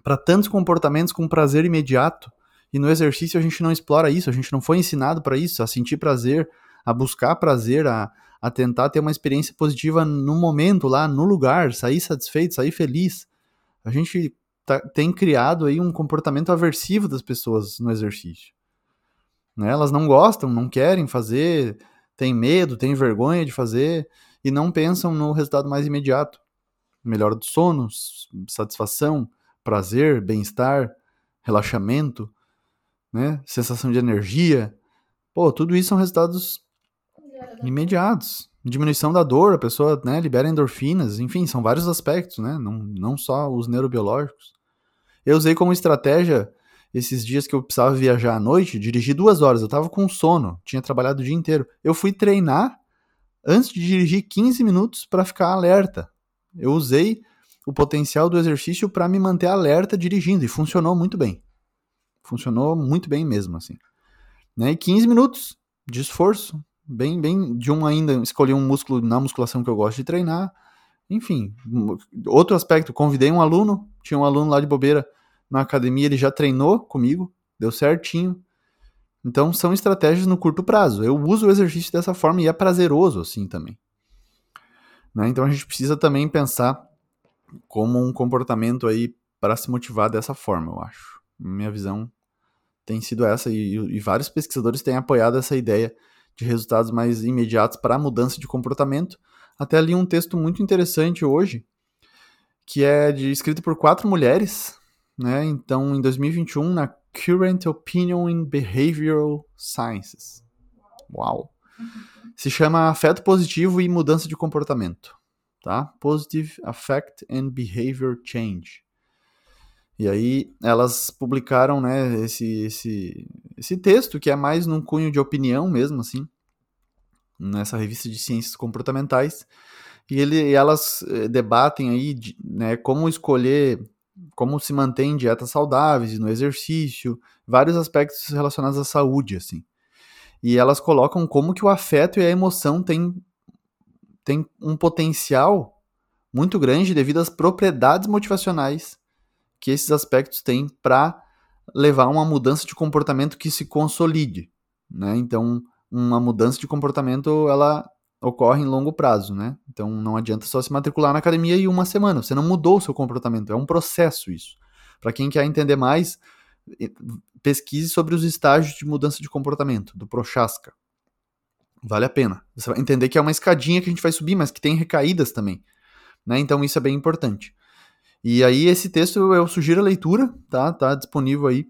para tantos comportamentos com prazer imediato e no exercício a gente não explora isso, a gente não foi ensinado para isso, a sentir prazer, a buscar prazer, a, a tentar ter uma experiência positiva no momento lá, no lugar, sair satisfeito, sair feliz. A gente tá, tem criado aí um comportamento aversivo das pessoas no exercício. Né? Elas não gostam, não querem fazer, têm medo, têm vergonha de fazer e não pensam no resultado mais imediato. Melhora do sono, satisfação, prazer, bem-estar, relaxamento, né? sensação de energia. Pô, tudo isso são resultados imediatos. Diminuição da dor, a pessoa né, libera endorfinas, enfim, são vários aspectos, né? Não, não só os neurobiológicos. Eu usei como estratégia esses dias que eu precisava viajar à noite, dirigi duas horas, eu tava com sono, tinha trabalhado o dia inteiro. Eu fui treinar antes de dirigir 15 minutos para ficar alerta. Eu usei o potencial do exercício para me manter alerta dirigindo e funcionou muito bem. Funcionou muito bem mesmo, assim. Né? E 15 minutos de esforço, bem, bem de um ainda escolhi um músculo na musculação que eu gosto de treinar. Enfim, outro aspecto, convidei um aluno, tinha um aluno lá de bobeira na academia, ele já treinou comigo, deu certinho. Então são estratégias no curto prazo. Eu uso o exercício dessa forma e é prazeroso assim também. Né? Então a gente precisa também pensar como um comportamento aí para se motivar dessa forma, eu acho. Minha visão tem sido essa e, e vários pesquisadores têm apoiado essa ideia de resultados mais imediatos para a mudança de comportamento. Até ali um texto muito interessante hoje, que é de, escrito por quatro mulheres, né? Então, em 2021, na Current Opinion in Behavioral Sciences. Uau! Se chama Afeto Positivo e Mudança de Comportamento, tá? Positive Affect and Behavior Change. E aí elas publicaram, né, esse, esse, esse texto que é mais num cunho de opinião mesmo, assim, nessa revista de ciências comportamentais. E, ele, e elas eh, debatem aí, né, como escolher como se mantém dietas saudáveis, no exercício, vários aspectos relacionados à saúde, assim. E elas colocam como que o afeto e a emoção têm, têm um potencial muito grande devido às propriedades motivacionais que esses aspectos têm para levar a uma mudança de comportamento que se consolide, né? Então, uma mudança de comportamento, ela ocorre em longo prazo, né? Então não adianta só se matricular na academia e uma semana, você não mudou o seu comportamento, é um processo isso. Para quem quer entender mais, pesquise sobre os estágios de mudança de comportamento do Prochaska. Vale a pena. Você vai entender que é uma escadinha que a gente vai subir, mas que tem recaídas também, né? Então isso é bem importante. E aí esse texto eu sugiro a leitura, tá? Tá disponível aí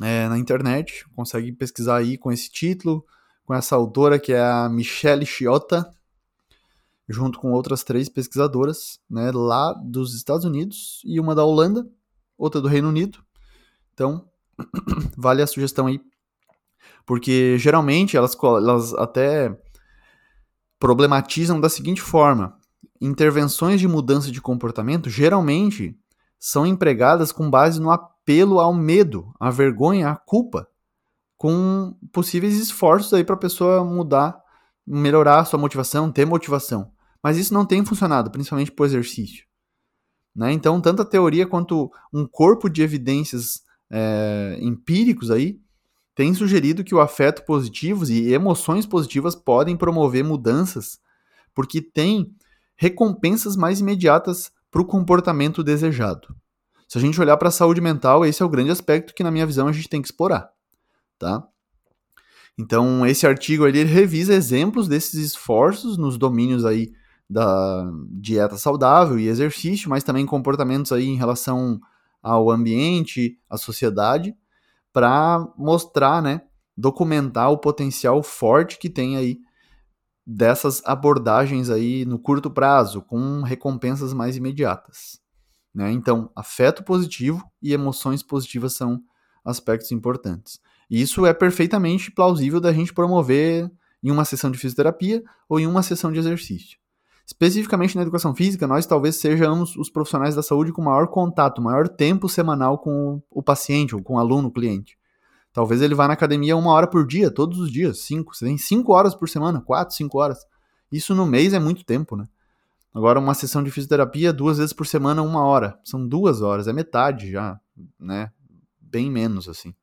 é, na internet, consegue pesquisar aí com esse título com essa autora que é a Michelle Chiota, junto com outras três pesquisadoras, né, lá dos Estados Unidos e uma da Holanda, outra do Reino Unido. Então, vale a sugestão aí, porque geralmente elas, elas até problematizam da seguinte forma: intervenções de mudança de comportamento geralmente são empregadas com base no apelo ao medo, à vergonha, à culpa com possíveis esforços aí para a pessoa mudar, melhorar a sua motivação, ter motivação. Mas isso não tem funcionado, principalmente para o exercício. Né? Então, tanto a teoria quanto um corpo de evidências é, empíricos aí tem sugerido que o afeto positivo e emoções positivas podem promover mudanças, porque tem recompensas mais imediatas para o comportamento desejado. Se a gente olhar para a saúde mental, esse é o grande aspecto que, na minha visão, a gente tem que explorar tá? Então, esse artigo ele revisa exemplos desses esforços nos domínios aí da dieta saudável e exercício, mas também comportamentos aí em relação ao ambiente, à sociedade, para mostrar, né, documentar o potencial forte que tem aí dessas abordagens aí no curto prazo, com recompensas mais imediatas. Né? Então, afeto positivo e emoções positivas são aspectos importantes. E isso é perfeitamente plausível da gente promover em uma sessão de fisioterapia ou em uma sessão de exercício. Especificamente na educação física, nós talvez sejamos os profissionais da saúde com maior contato, maior tempo semanal com o paciente ou com o aluno, cliente. Talvez ele vá na academia uma hora por dia, todos os dias, cinco. Você tem cinco horas por semana, quatro, cinco horas. Isso no mês é muito tempo, né? Agora, uma sessão de fisioterapia, duas vezes por semana, uma hora. São duas horas, é metade já, né? Bem menos, assim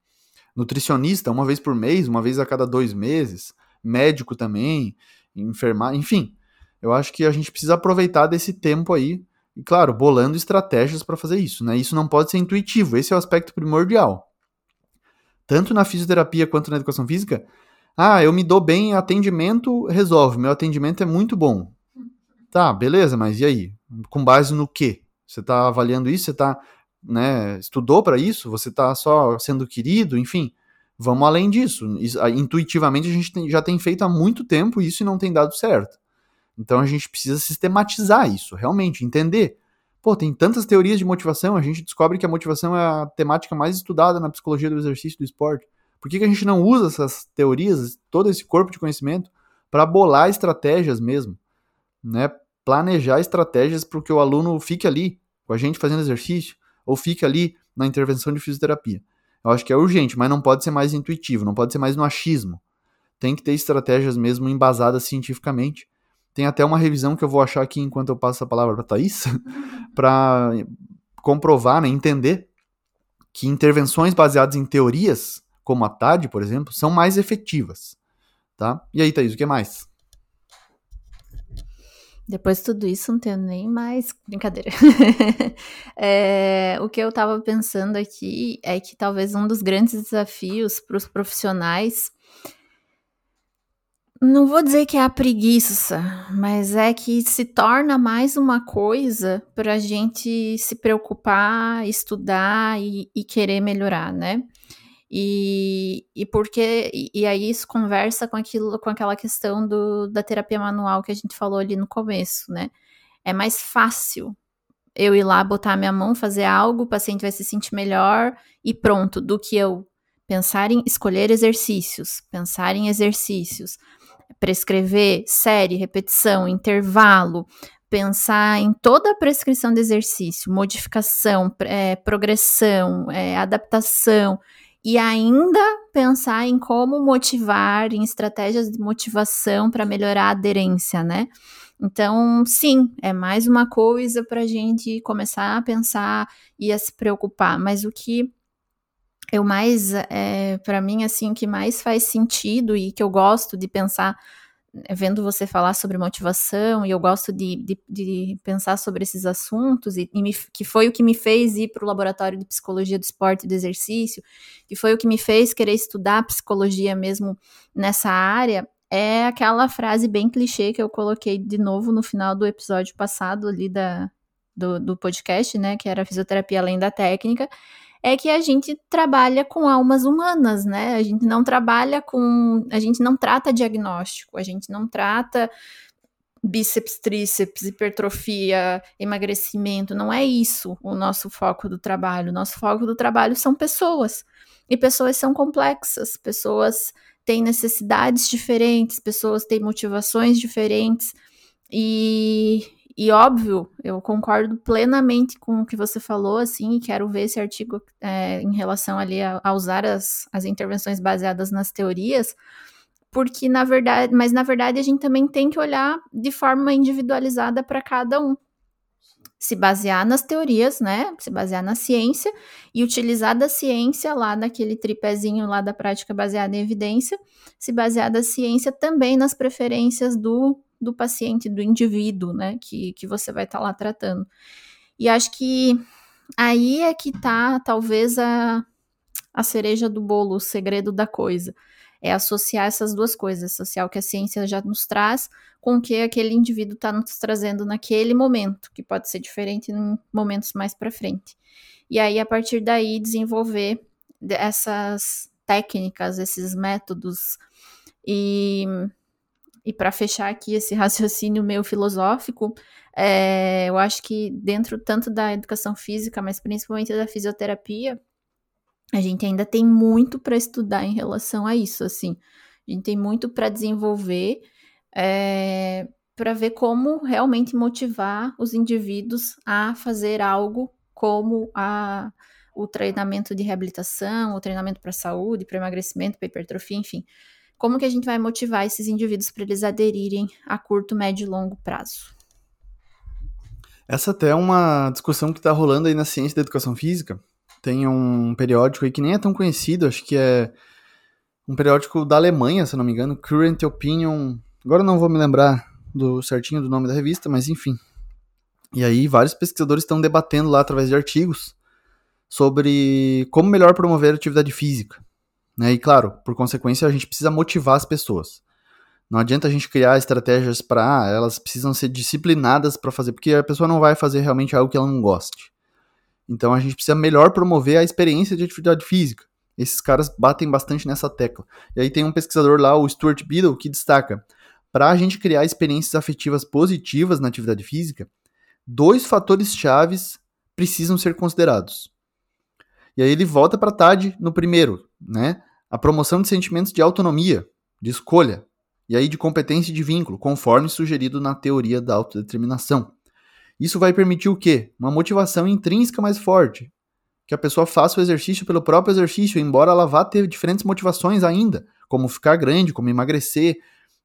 nutricionista uma vez por mês, uma vez a cada dois meses, médico também, enfermar, enfim. Eu acho que a gente precisa aproveitar desse tempo aí, e claro, bolando estratégias para fazer isso, né? Isso não pode ser intuitivo, esse é o aspecto primordial. Tanto na fisioterapia quanto na educação física, ah, eu me dou bem, atendimento resolve, meu atendimento é muito bom. Tá, beleza, mas e aí? Com base no quê? Você está avaliando isso? Você está né, estudou para isso, você está só sendo querido, enfim, vamos além disso. Intuitivamente a gente já tem feito há muito tempo isso e não tem dado certo. Então a gente precisa sistematizar isso, realmente, entender. Pô, tem tantas teorias de motivação, a gente descobre que a motivação é a temática mais estudada na psicologia do exercício do esporte. Por que, que a gente não usa essas teorias, todo esse corpo de conhecimento, para bolar estratégias mesmo? Né? Planejar estratégias para que o aluno fique ali com a gente fazendo exercício, ou fique ali na intervenção de fisioterapia. Eu acho que é urgente, mas não pode ser mais intuitivo, não pode ser mais no achismo. Tem que ter estratégias mesmo embasadas cientificamente. Tem até uma revisão que eu vou achar aqui enquanto eu passo a palavra para Thaís, para comprovar, né, entender que intervenções baseadas em teorias, como a TAD, por exemplo, são mais efetivas. Tá? E aí, Thaís, o que mais? Depois de tudo isso, não tenho nem mais brincadeira. é, o que eu estava pensando aqui é que talvez um dos grandes desafios para os profissionais, não vou dizer que é a preguiça, mas é que se torna mais uma coisa para a gente se preocupar, estudar e, e querer melhorar, né? E, e porque e, aí isso conversa com aquilo com aquela questão do, da terapia manual que a gente falou ali no começo, né? É mais fácil eu ir lá botar minha mão, fazer algo, o paciente vai se sentir melhor e pronto, do que eu pensar em escolher exercícios, pensar em exercícios, prescrever série, repetição, intervalo, pensar em toda a prescrição de exercício, modificação, é, progressão, é, adaptação, e ainda pensar em como motivar, em estratégias de motivação para melhorar a aderência, né? Então, sim, é mais uma coisa para a gente começar a pensar e a se preocupar. Mas o que eu mais, é, para mim, assim, que mais faz sentido e que eu gosto de pensar vendo você falar sobre motivação e eu gosto de, de, de pensar sobre esses assuntos e, e me, que foi o que me fez ir para o laboratório de psicologia do esporte e do exercício, que foi o que me fez querer estudar psicologia mesmo nessa área, é aquela frase bem clichê que eu coloquei de novo no final do episódio passado ali da, do, do podcast, né, que era fisioterapia além da técnica, é que a gente trabalha com almas humanas, né? A gente não trabalha com. A gente não trata diagnóstico, a gente não trata bíceps, tríceps, hipertrofia, emagrecimento. Não é isso o nosso foco do trabalho. O nosso foco do trabalho são pessoas. E pessoas são complexas, pessoas têm necessidades diferentes, pessoas têm motivações diferentes. E, e óbvio, eu concordo plenamente com o que você falou, assim, e quero ver esse artigo é, em relação ali a, a, usar as, as intervenções baseadas nas teorias, porque na verdade, mas na verdade a gente também tem que olhar de forma individualizada para cada um. Se basear nas teorias, né? Se basear na ciência e utilizar da ciência lá naquele tripézinho lá da prática baseada em evidência, se basear da ciência também nas preferências do do paciente, do indivíduo, né, que, que você vai estar tá lá tratando. E acho que aí é que tá, talvez, a, a cereja do bolo, o segredo da coisa. É associar essas duas coisas, associar o que a ciência já nos traz com o que aquele indivíduo está nos trazendo naquele momento, que pode ser diferente em momentos mais para frente. E aí, a partir daí, desenvolver essas técnicas, esses métodos e e para fechar aqui esse raciocínio meio filosófico, é, eu acho que dentro tanto da educação física, mas principalmente da fisioterapia, a gente ainda tem muito para estudar em relação a isso, assim. A gente tem muito para desenvolver, é, para ver como realmente motivar os indivíduos a fazer algo como a, o treinamento de reabilitação, o treinamento para saúde, para emagrecimento, para hipertrofia, enfim. Como que a gente vai motivar esses indivíduos para eles aderirem a curto, médio e longo prazo? Essa até é uma discussão que está rolando aí na ciência da educação física. Tem um periódico aí que nem é tão conhecido, acho que é um periódico da Alemanha, se não me engano, Current Opinion. Agora não vou me lembrar do certinho do nome da revista, mas enfim. E aí vários pesquisadores estão debatendo lá através de artigos sobre como melhor promover a atividade física. Né? E claro, por consequência, a gente precisa motivar as pessoas. Não adianta a gente criar estratégias para ah, elas precisam ser disciplinadas para fazer, porque a pessoa não vai fazer realmente algo que ela não goste. Então a gente precisa melhor promover a experiência de atividade física. Esses caras batem bastante nessa tecla. E aí tem um pesquisador lá, o Stuart Biddle, que destaca: para a gente criar experiências afetivas positivas na atividade física, dois fatores chaves precisam ser considerados. E aí ele volta para tarde no primeiro, né? A promoção de sentimentos de autonomia, de escolha, e aí de competência e de vínculo, conforme sugerido na teoria da autodeterminação. Isso vai permitir o quê? Uma motivação intrínseca mais forte. Que a pessoa faça o exercício pelo próprio exercício, embora ela vá ter diferentes motivações ainda, como ficar grande, como emagrecer,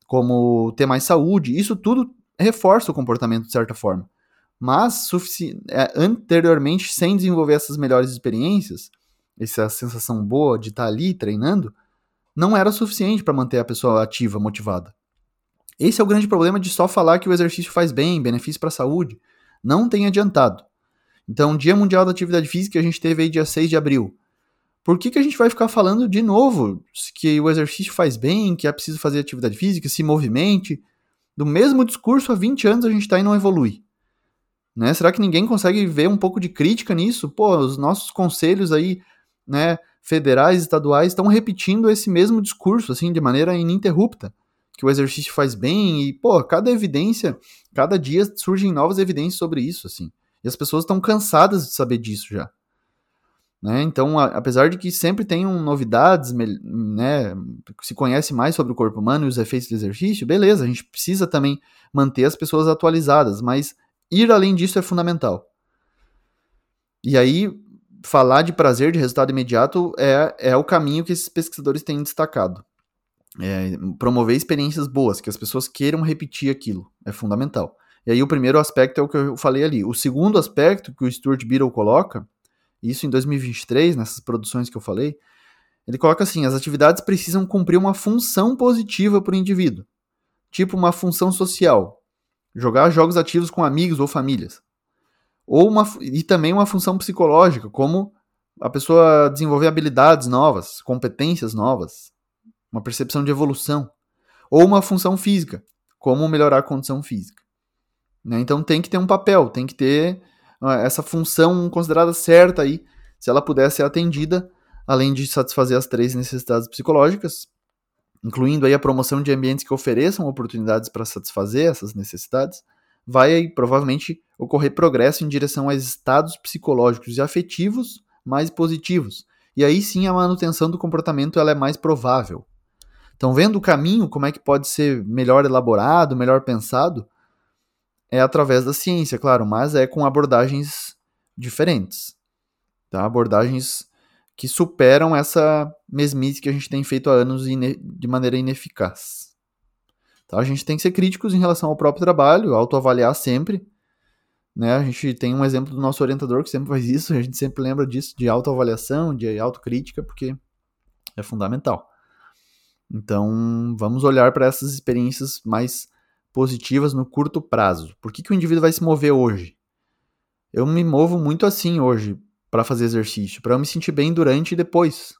como ter mais saúde. Isso tudo reforça o comportamento de certa forma mas é, anteriormente, sem desenvolver essas melhores experiências, essa sensação boa de estar tá ali treinando, não era suficiente para manter a pessoa ativa, motivada. Esse é o grande problema de só falar que o exercício faz bem, benefício para a saúde. Não tem adiantado. Então, Dia Mundial da Atividade Física a gente teve aí dia 6 de abril. Por que, que a gente vai ficar falando de novo que o exercício faz bem, que é preciso fazer atividade física, se movimente? Do mesmo discurso há 20 anos a gente está e não evolui. Né? Será que ninguém consegue ver um pouco de crítica nisso? Pô, os nossos conselhos aí, né, federais, estaduais, estão repetindo esse mesmo discurso, assim, de maneira ininterrupta, que o exercício faz bem e, pô, cada evidência, cada dia surgem novas evidências sobre isso, assim. E as pessoas estão cansadas de saber disso já. Né? Então, a, apesar de que sempre tenham novidades, né, se conhece mais sobre o corpo humano e os efeitos do exercício, beleza, a gente precisa também manter as pessoas atualizadas, mas ir além disso é fundamental. E aí, falar de prazer, de resultado imediato, é, é o caminho que esses pesquisadores têm destacado. É, promover experiências boas, que as pessoas queiram repetir aquilo, é fundamental. E aí o primeiro aspecto é o que eu falei ali. O segundo aspecto que o Stuart Beadle coloca, isso em 2023, nessas produções que eu falei, ele coloca assim: as atividades precisam cumprir uma função positiva para o indivíduo, tipo uma função social, jogar jogos ativos com amigos ou famílias, ou uma, e também uma função psicológica, como a pessoa desenvolver habilidades novas, competências novas, uma percepção de evolução, ou uma função física, como melhorar a condição física. Né? Então tem que ter um papel, tem que ter essa função considerada certa aí, se ela puder ser atendida, além de satisfazer as três necessidades psicológicas, incluindo aí a promoção de ambientes que ofereçam oportunidades para satisfazer essas necessidades, vai provavelmente ocorrer progresso em direção a estados psicológicos e afetivos mais positivos. E aí sim a manutenção do comportamento ela é mais provável. Então, vendo o caminho, como é que pode ser melhor elaborado, melhor pensado, é através da ciência, claro, mas é com abordagens diferentes. Tá? Abordagens que superam essa mesmice que a gente tem feito há anos de maneira ineficaz. Tá? A gente tem que ser críticos em relação ao próprio trabalho, autoavaliar sempre. Né? A gente tem um exemplo do nosso orientador que sempre faz isso, a gente sempre lembra disso, de autoavaliação, de autocrítica, porque é fundamental. Então, vamos olhar para essas experiências mais positivas no curto prazo. Por que, que o indivíduo vai se mover hoje? Eu me movo muito assim hoje para fazer exercício, para eu me sentir bem durante e depois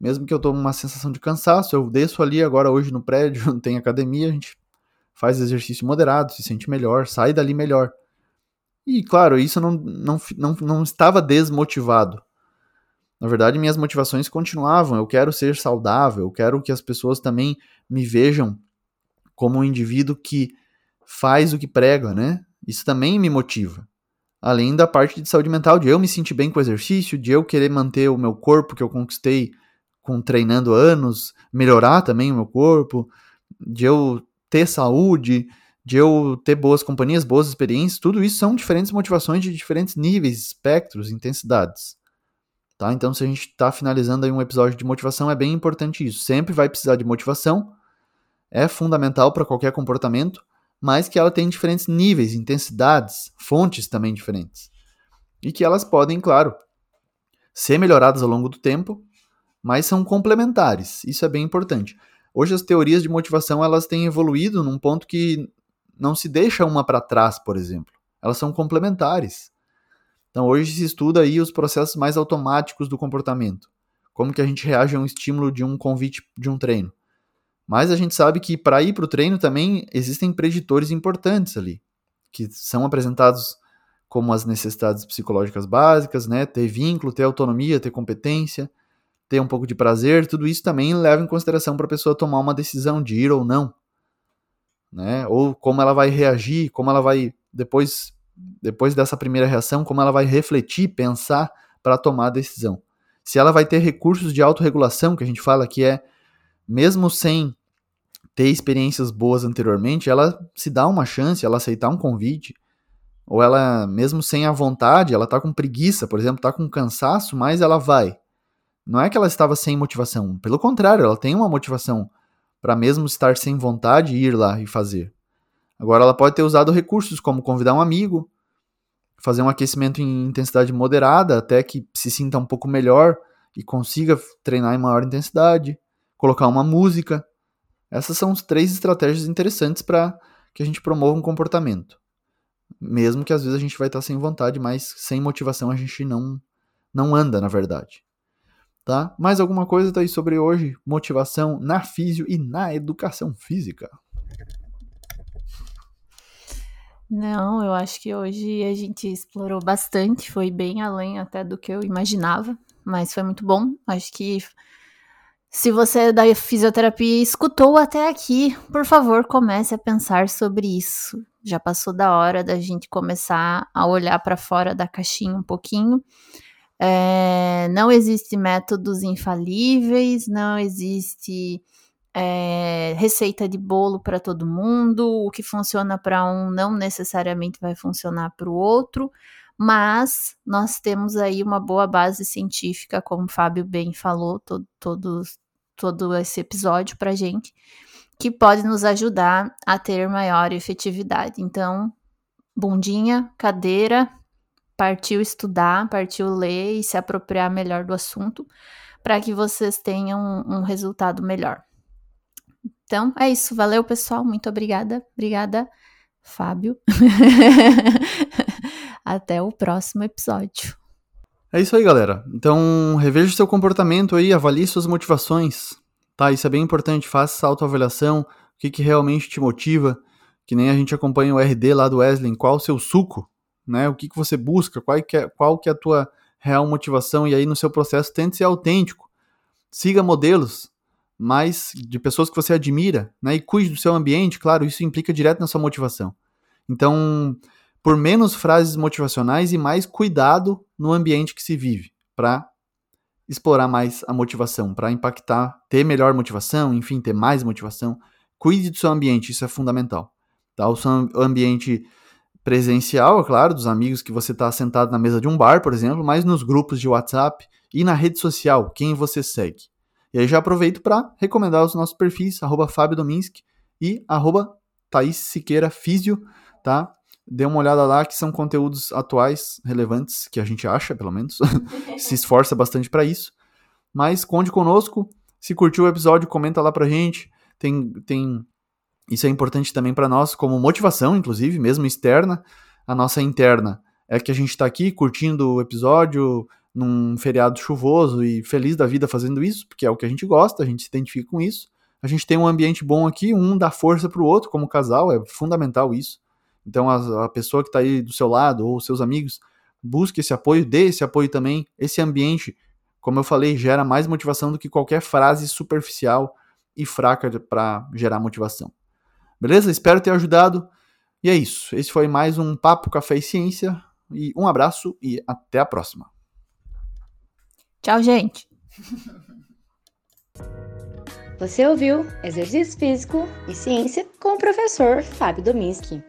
mesmo que eu tome uma sensação de cansaço, eu desço ali agora hoje no prédio, não tem academia, a gente faz exercício moderado, se sente melhor, sai dali melhor. E claro, isso não, não, não, não estava desmotivado. Na verdade, minhas motivações continuavam. Eu quero ser saudável, eu quero que as pessoas também me vejam como um indivíduo que faz o que prega, né? Isso também me motiva. Além da parte de saúde mental, de eu me sentir bem com o exercício, de eu querer manter o meu corpo que eu conquistei com treinando anos, melhorar também o meu corpo, de eu ter saúde, de eu ter boas companhias, boas experiências, tudo isso são diferentes motivações de diferentes níveis, espectros, intensidades. Tá? Então, se a gente está finalizando aí um episódio de motivação, é bem importante isso. Sempre vai precisar de motivação, é fundamental para qualquer comportamento, mas que ela tem diferentes níveis, intensidades, fontes também diferentes. E que elas podem, claro, ser melhoradas ao longo do tempo, mas são complementares. Isso é bem importante. Hoje as teorias de motivação elas têm evoluído num ponto que não se deixa uma para trás, por exemplo. Elas são complementares. Então hoje se estuda aí os processos mais automáticos do comportamento. Como que a gente reage a um estímulo de um convite de um treino. Mas a gente sabe que para ir para o treino também existem preditores importantes ali, que são apresentados como as necessidades psicológicas básicas, né? Ter vínculo, ter autonomia, ter competência ter um pouco de prazer, tudo isso também leva em consideração para a pessoa tomar uma decisão de ir ou não. Né? Ou como ela vai reagir, como ela vai, depois, depois dessa primeira reação, como ela vai refletir, pensar para tomar a decisão. Se ela vai ter recursos de autorregulação, que a gente fala que é, mesmo sem ter experiências boas anteriormente, ela se dá uma chance, ela aceitar um convite, ou ela, mesmo sem a vontade, ela tá com preguiça, por exemplo, tá com cansaço, mas ela vai. Não é que ela estava sem motivação, pelo contrário, ela tem uma motivação para mesmo estar sem vontade ir lá e fazer. Agora ela pode ter usado recursos como convidar um amigo, fazer um aquecimento em intensidade moderada até que se sinta um pouco melhor e consiga treinar em maior intensidade, colocar uma música. Essas são três estratégias interessantes para que a gente promova um comportamento. Mesmo que às vezes a gente vai estar sem vontade, mas sem motivação a gente não não anda, na verdade tá? Mais alguma coisa aí sobre hoje? Motivação na físio e na educação física. Não, eu acho que hoje a gente explorou bastante, foi bem além até do que eu imaginava, mas foi muito bom. Acho que se você é da fisioterapia escutou até aqui, por favor, comece a pensar sobre isso. Já passou da hora da gente começar a olhar para fora da caixinha um pouquinho É, não existe métodos infalíveis, não existe é, receita de bolo para todo mundo, o que funciona para um não necessariamente vai funcionar para o outro, mas nós temos aí uma boa base científica, como o Fábio bem falou, todo, todo, todo esse episódio para gente, que pode nos ajudar a ter maior efetividade. Então, bundinha, cadeira, partiu estudar, partiu ler e se apropriar melhor do assunto, para que vocês tenham um, resultado melhor. Então, é isso. Valeu, pessoal. Muito obrigada. Obrigada, Fábio. Até o próximo episódio. É isso aí, galera. Então, reveja seu comportamento aí, avalie suas motivações. Tá, isso é bem importante. Faça essa autoavaliação. O que, que realmente te motiva. Que nem a gente acompanha o RD lá do Wesley. Qual o seu suco? Né? O que, que você busca? Qual que, é, qual que é a tua real motivação? E aí, no seu processo, tente ser autêntico. Siga modelos mas de pessoas que você admira, né? E cuide do seu ambiente, claro, isso implica direto na sua motivação. Então, por menos frases motivacionais e mais cuidado no ambiente que se vive, para explorar mais a motivação, para impactar, ter melhor motivação, enfim, ter mais motivação. Cuide do seu ambiente, isso é fundamental. Tá? O seu ambiente presencial, é claro, dos amigos que você está sentado na mesa de um bar, por exemplo, mas nos grupos de WhatsApp e na rede social, quem você segue. E aí já aproveito para recomendar os nossos perfis, arroba Fábio Dominski e arroba Thaís Siqueira Físio, tá? Dê uma olhada lá que são conteúdos atuais, relevantes, que a gente acha, pelo menos. Se esforça bastante para isso. Mas conte conosco. Se curtiu o episódio, comenta lá pra gente. Tem, tem... Isso é importante também para nós, como motivação, inclusive, mesmo externa. A nossa interna é que a gente está aqui curtindo o episódio, num feriado chuvoso e feliz da vida fazendo isso, porque é o que a gente gosta, a gente se identifica com isso. A gente tem um ambiente bom aqui, um dá força para o outro como casal, é fundamental isso. Então a, a pessoa que está aí do seu lado ou seus amigos, busque esse apoio, dê esse apoio também. Esse ambiente, como eu falei, gera mais motivação do que qualquer frase superficial e fraca para gerar motivação. Beleza? Espero ter ajudado. E é isso. Esse foi mais um Papo Café e Ciência. E um abraço e até a próxima. Tchau, gente. Você ouviu Exercício Físico e Ciência com o professor Fábio Dominski.